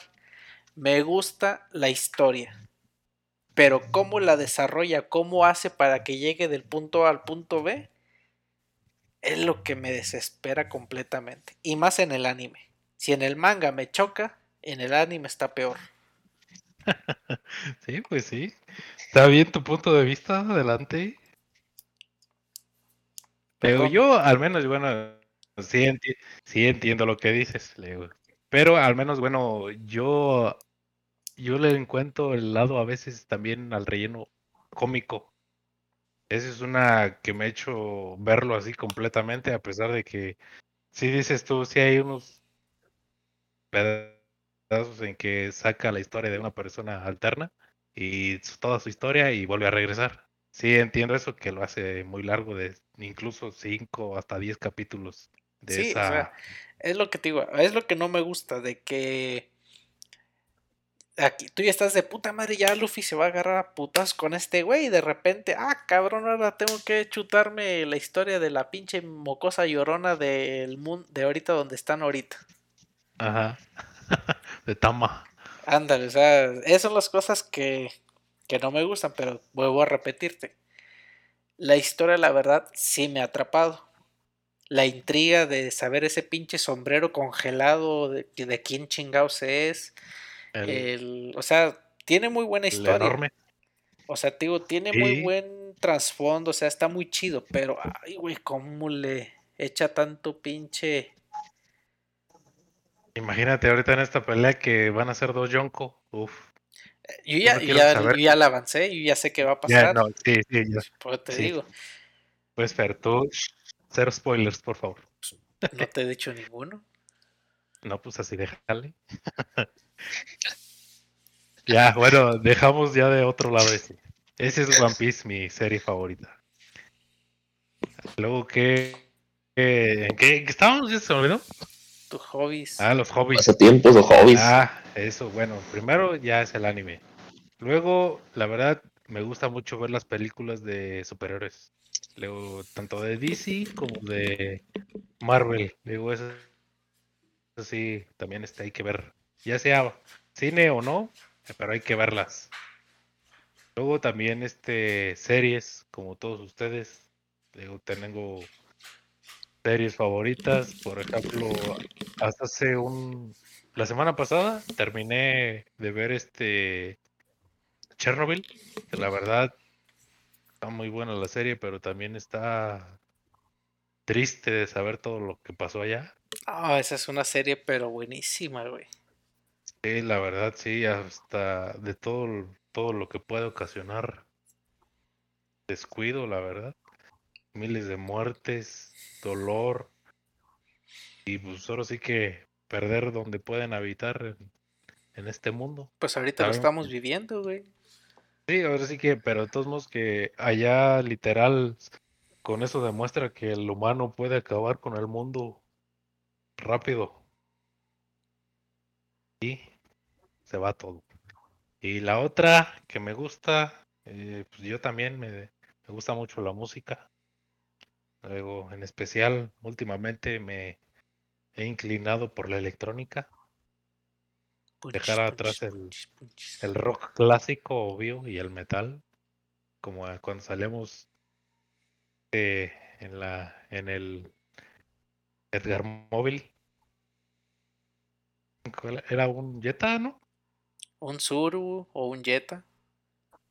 me gusta la historia. Pero cómo la desarrolla, cómo hace para que llegue del punto A al punto B, es lo que me desespera completamente. Y más en el anime. Si en el manga me choca, en el anime está peor. sí, pues sí. Está bien tu punto de vista, adelante. Pero yo, al menos, bueno, sí, enti- sí entiendo lo que dices, Leo. Pero al menos, bueno, yo, yo le encuentro el lado a veces también al relleno cómico. Esa es una que me ha hecho verlo así completamente, a pesar de que, sí dices tú, sí hay unos pedazos en que saca la historia de una persona alterna y toda su historia y vuelve a regresar. Sí, entiendo eso, que lo hace muy largo, de incluso 5 hasta 10 capítulos de Sí, o esa... sea, es lo que te digo, es lo que no me gusta, de que aquí tú ya estás de puta madre, ya Luffy se va a agarrar a putas con este güey y de repente, ah, cabrón, ahora tengo que chutarme la historia de la pinche mocosa llorona del mundo de ahorita donde están ahorita. Ajá. de Tama. Ándale, o sea, esas son las cosas que, que no me gustan, pero vuelvo a repetirte. La historia, la verdad, sí me ha atrapado. La intriga de saber ese pinche sombrero congelado, de, de quién chingados es. El, El, o sea, tiene muy buena historia. enorme. O sea, te digo, tiene muy buen trasfondo, o sea, está muy chido, pero, ay, güey, cómo le echa tanto pinche... Imagínate ahorita en esta pelea que van a ser dos Yonko. Uf. Yo ya, no ya, yo ya la avancé, yo ya sé qué va a Ya, pasar. no, sí, sí, ya. Pues te sí. digo, Pues, pero tú, cero spoilers, por favor. no te he dicho ninguno. No, pues así déjale. ya, bueno, dejamos ya de otro lado ese. Ese es One Piece, mi serie favorita. Luego, ¿qué? qué- ¿En qué, estábamos? ¿Ya se me olvidó? Tus hobbies. Ah, los hobbies. Pasatiempos o hobbies. Ah, eso, bueno, primero ya es el anime. Luego, la verdad, me gusta mucho ver las películas de superhéroes. Luego, tanto de DC como de Marvel. Luego, eso, eso sí, también está, hay que ver. Ya sea cine o no, pero hay que verlas. Luego también este series, como todos ustedes. Tengo series favoritas, por ejemplo, hasta hace un la semana pasada terminé de ver este Chernobyl, la verdad está muy buena la serie, pero también está triste de saber todo lo que pasó allá. Ah, esa es una serie, pero buenísima, güey. Sí, la verdad, sí, hasta de todo, todo lo que puede ocasionar descuido, la verdad. Miles de muertes, dolor. Y pues ahora sí que perder donde pueden habitar en, en este mundo. Pues ahorita lo estamos viviendo, güey. Sí, ahora sí que, pero de todos modos que allá literal, con eso demuestra que el humano puede acabar con el mundo rápido. Y se va todo. Y la otra que me gusta, eh, pues yo también me, me gusta mucho la música. Luego, en especial, últimamente me he inclinado por la electrónica. Dejar atrás el- el rock clásico, obvio, y el metal, como cuando salemos eh, en la en el Edgar Móvil. ¿Cuál Era un Jetta, ¿no? Un Suru o un Jetta.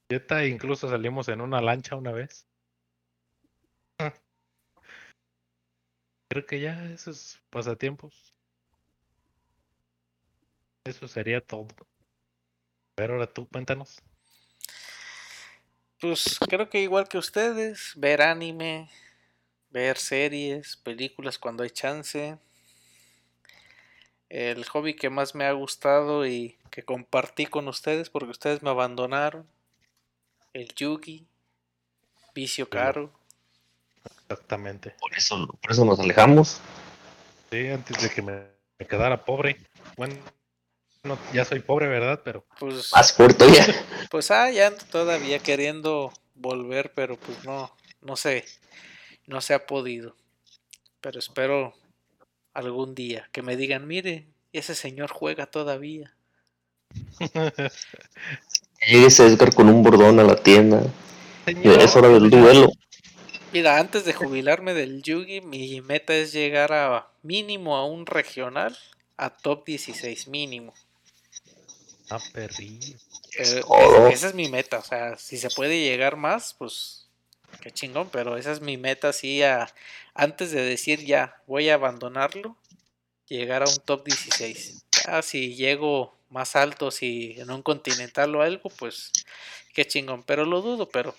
Jetta, e incluso salimos en una lancha una vez. Creo que ya esos pasatiempos. Eso sería todo. Pero ahora tú, cuéntanos. Pues creo que igual que ustedes, ver anime, ver series, películas cuando hay chance. El hobby que más me ha gustado y que compartí con ustedes porque ustedes me abandonaron el Yugi, vicio caro. Exactamente. Por eso, por eso nos alejamos. Sí, antes de que me, me quedara pobre. Bueno, no, ya soy pobre, ¿verdad? Pero Pues, Más fuerte ya. pues ah, ya ando todavía queriendo volver, pero pues no, no sé, no se ha podido. Pero espero algún día que me digan, mire, ese señor juega todavía. Llegue ese Edgar con un bordón a la tienda. Señor, es hora del duelo. Mira, antes de jubilarme del Yugi, mi meta es llegar a mínimo a un regional, a top 16 mínimo. Ah, perrillo. Todo. es- esa es mi meta, o sea, si se puede llegar más, pues qué chingón, pero esa es mi meta, sí, a, antes de decir ya, voy a abandonarlo, llegar a un top 16. Ya si llego más alto, si en un continental o algo, pues qué chingón, pero lo dudo, pero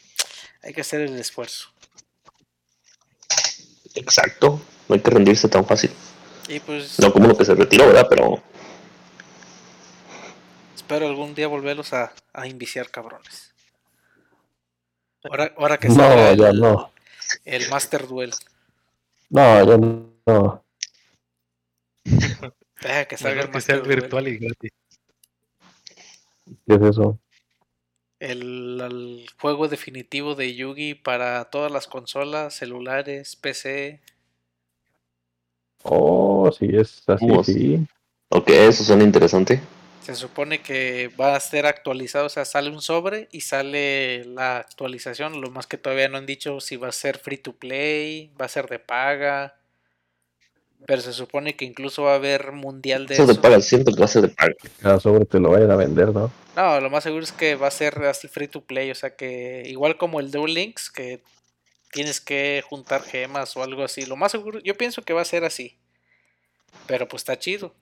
hay que hacer el esfuerzo. Exacto. No hay que rendirse tan fácil. Y pues No como uno que se retiró, ¿verdad? Pero espero algún día volverlos a, a inviciar cabrones. Ahora, ahora que No, salga ya el, no. el Master Duel. No, ya no. Deja que salga el que sea virtual y gratis. ¿Qué es eso? El, el juego definitivo de Yugi para todas las consolas, celulares, PC. Oh, sí, es así, sí. Ok, eso suena interesante. Se supone que va a ser actualizado, o sea, sale un sobre y sale la actualización. Lo más que todavía no han dicho si va a ser free to play, va a ser de paga. Pero se supone que incluso va a haber mundial de Eso de paga, siento que va a ser de paga. Cada sobre te lo vayan a vender, ¿no? No, lo más seguro es que va a ser así free to play, o sea que igual como el Duel Links, que tienes que juntar gemas o algo así. Lo más seguro, yo pienso que va a ser así. Pero pues está chido.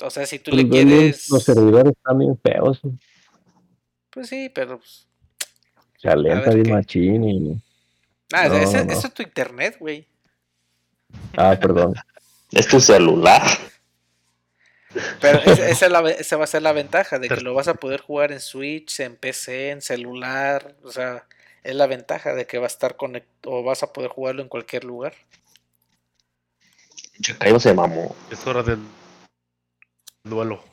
O sea, si tú le Los duelos, quieres... Los servidores están bien feos. Pues sí, pero... pues, Se alienta ver bien qué. machín y... Ah, No, ese- no. eso es tu internet, güey. Ah, perdón. Es tu celular. Pero esa, esa es la ve- esa va a ser la ventaja, de que lo vas a poder jugar en Switch, en PC, en celular. O sea, es la ventaja de que va a estar conectado o vas a poder jugarlo en cualquier lugar. Chacayo se mamó. Es hora del duelo.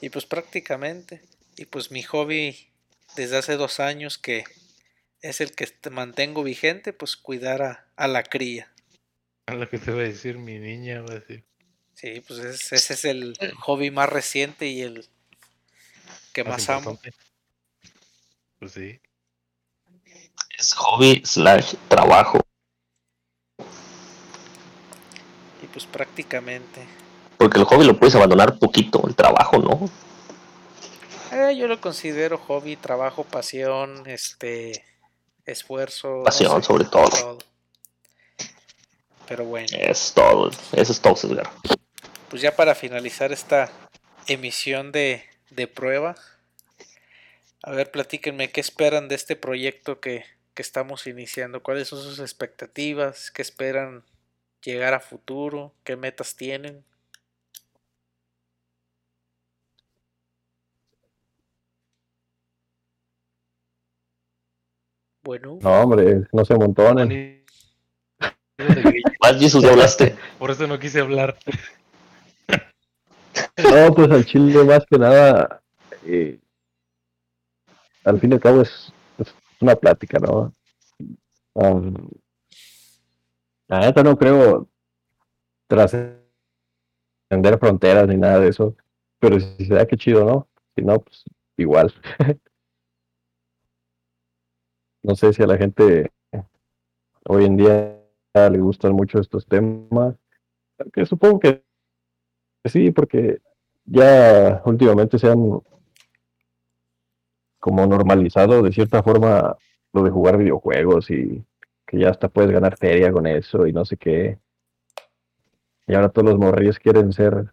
Y pues prácticamente. Y pues mi hobby desde hace dos años que es el que te mantengo vigente, pues cuidar a, a la cría. Es lo que te va a decir mi niña. Va a decir. Sí, pues es- ese es el hobby más reciente y el que más amo. importante. Pues sí. Es hobby slash trabajo. Y pues prácticamente. Porque el hobby lo puedes abandonar poquito, el trabajo no. Eh, yo lo considero hobby, trabajo, pasión, este, esfuerzo. no Pasión, sé, sobre todo. todo. Pero bueno, Es todo. Eso es todo, Edgar. pues ya para finalizar esta emisión de, de prueba, a ver, platíquenme qué esperan de este proyecto que, que estamos iniciando, cuáles son sus expectativas, qué esperan llegar a futuro, qué metas tienen. Bueno, No, hombre, no se montonen. Más Jesus, hablaste. Por eso no quise hablar. No, pues al chile más que nada, eh, al fin y al cabo es, es una plática, ¿no? Um, la neta no creo trascender fronteras ni nada de eso, pero si se da que chido, ¿no? Si no, pues igual. no sé si a la gente hoy en día le gustan mucho estos temas, que supongo que sí, porque ya últimamente se han como normalizado de cierta forma lo de jugar videojuegos y que ya hasta puedes ganar feria con eso y no sé qué. Y ahora todos los morrillos quieren ser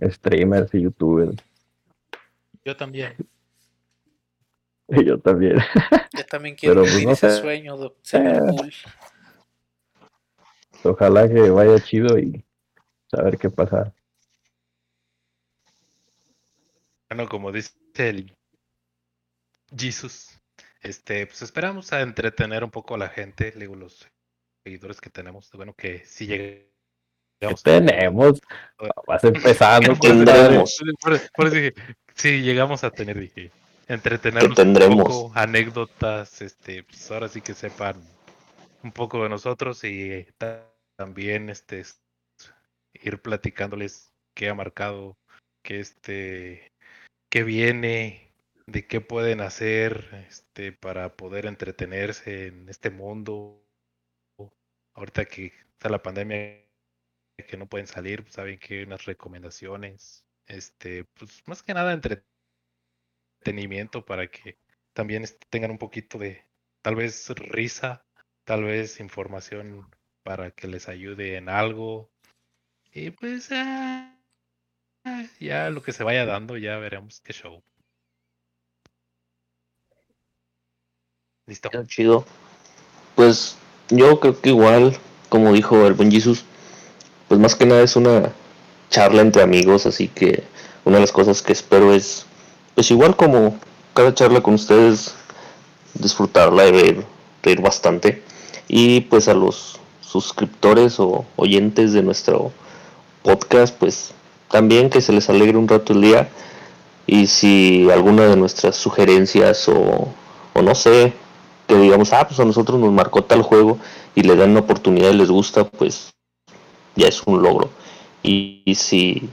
streamers y youtubers. Yo también. Y yo también. yo también quiero Pero, pues, vivir ese sueño, do- señor Eh. Ojalá que vaya chido y saber qué pasa. Bueno, como dice el Jesus. Este, pues esperamos a entretener un poco a la gente, le digo, los seguidores que tenemos. Bueno, que si llegamos. ¿Qué tenemos? Vas empezando. Por, por eso dije, si llegamos a tener, dije, entretenerlos un poco, anécdotas, este, pues ahora sí que sepan un poco de nosotros y ta- también este ir platicándoles qué ha marcado, qué este, qué viene, de qué pueden hacer, este, para poder entretenerse en este mundo. Ahorita que está la pandemia, que no pueden salir, pues, saben que hay unas recomendaciones, este, pues más que nada entretenimiento para que también tengan un poquito de tal vez risa, tal vez información para que les ayude en algo. Y pues ah, ya lo que se vaya dando, ya veremos qué show. Listo. Chido. Pues yo creo que igual, como dijo el buen Jesus, pues más que nada es una charla entre amigos, así que una de las cosas que espero es, pues igual como cada charla con ustedes, disfrutarla y reír, reír bastante. Y pues a los suscriptores o oyentes de nuestro podcast, pues también que se les alegre un rato el día. Y si alguna de nuestras sugerencias o, o no sé, que digamos, ah, pues a nosotros nos marcó tal juego y le dan una oportunidad y les gusta, pues ya es un logro. Y, y si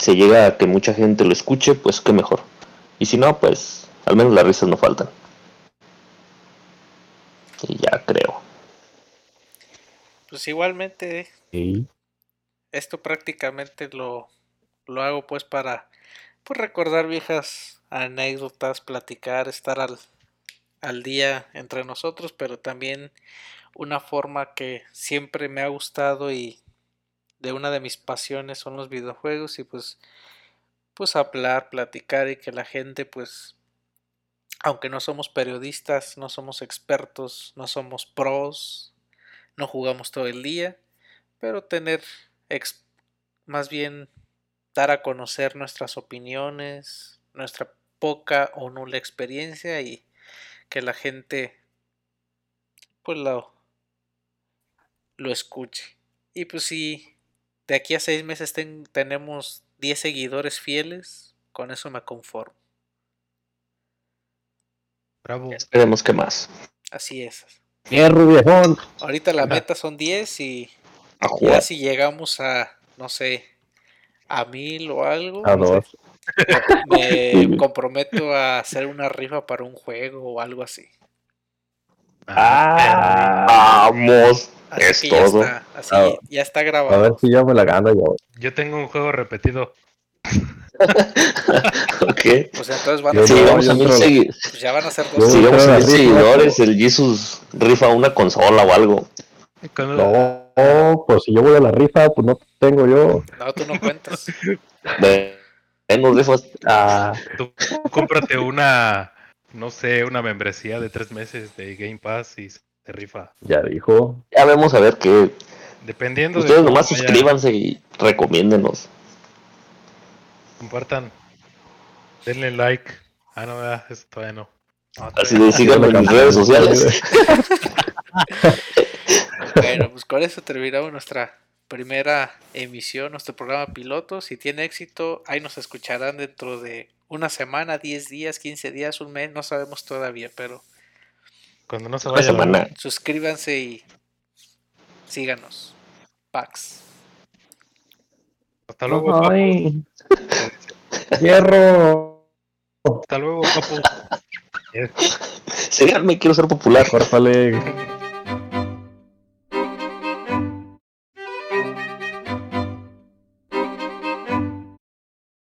se llega a que mucha gente lo escuche, pues qué mejor. Y si no, pues al menos las risas no faltan. Y ya creo. Pues igualmente Sí. esto prácticamente lo, lo hago pues para pues recordar viejas anécdotas, platicar, estar al, al día entre nosotros, pero también una forma que siempre me ha gustado y de una de mis pasiones son los videojuegos y pues pues hablar, platicar y que la gente pues aunque no somos periodistas, no somos expertos, no somos pros, no jugamos todo el día, pero tener ex- más bien dar a conocer nuestras opiniones, nuestra poca o nula experiencia y que la gente pues lo, lo escuche. Y pues si de aquí a seis meses ten- tenemos 10 seguidores fieles, con eso me conformo. Bravo. Esperemos que más. Así es. Fierro, viejón. Ahorita la meta son 10 y A ya jugar. si llegamos a, no sé, a mil o algo, A dos. me comprometo a hacer una rifa para un juego o algo así. Ah, Vamos. Así Es que ya todo. está, así Ah, ya está a ver grabado. si yo me la gano yo. Yo tengo un juego repetido. Ok. Pues entonces van a mil creo- segui- pues ya van a ser dos. si llegamos a mil seguidores, el Jesus rifa una consola o algo. No, pues si yo voy a la rifa, pues no tengo yo. No, tú no cuentas. Menos rifas. Ah, Tú cómprate una, no sé, una membresía de tres meses de Game Pass y se rifa. ya dijo. Ya vemos a ver qué. Dependiendo de Ustedes nomás vaya, suscríbanse y recomiéndenos. compartan, denle like. Ah, no, ah, eso todavía no. No, Así de síganme en mis redes sociales. Bueno, pues con eso terminamos nuestra primera emisión, nuestro programa piloto. Si tiene éxito, ahí nos escucharán dentro de una semana, 10 días, 15 días, un mes, no sabemos todavía, pero Cuando no se vaya la semana. suscríbanse y síganos. Pax. Hasta luego. Ay, Hierro. Hasta luego, papu. Síganme, quiero ser popular. Córtale.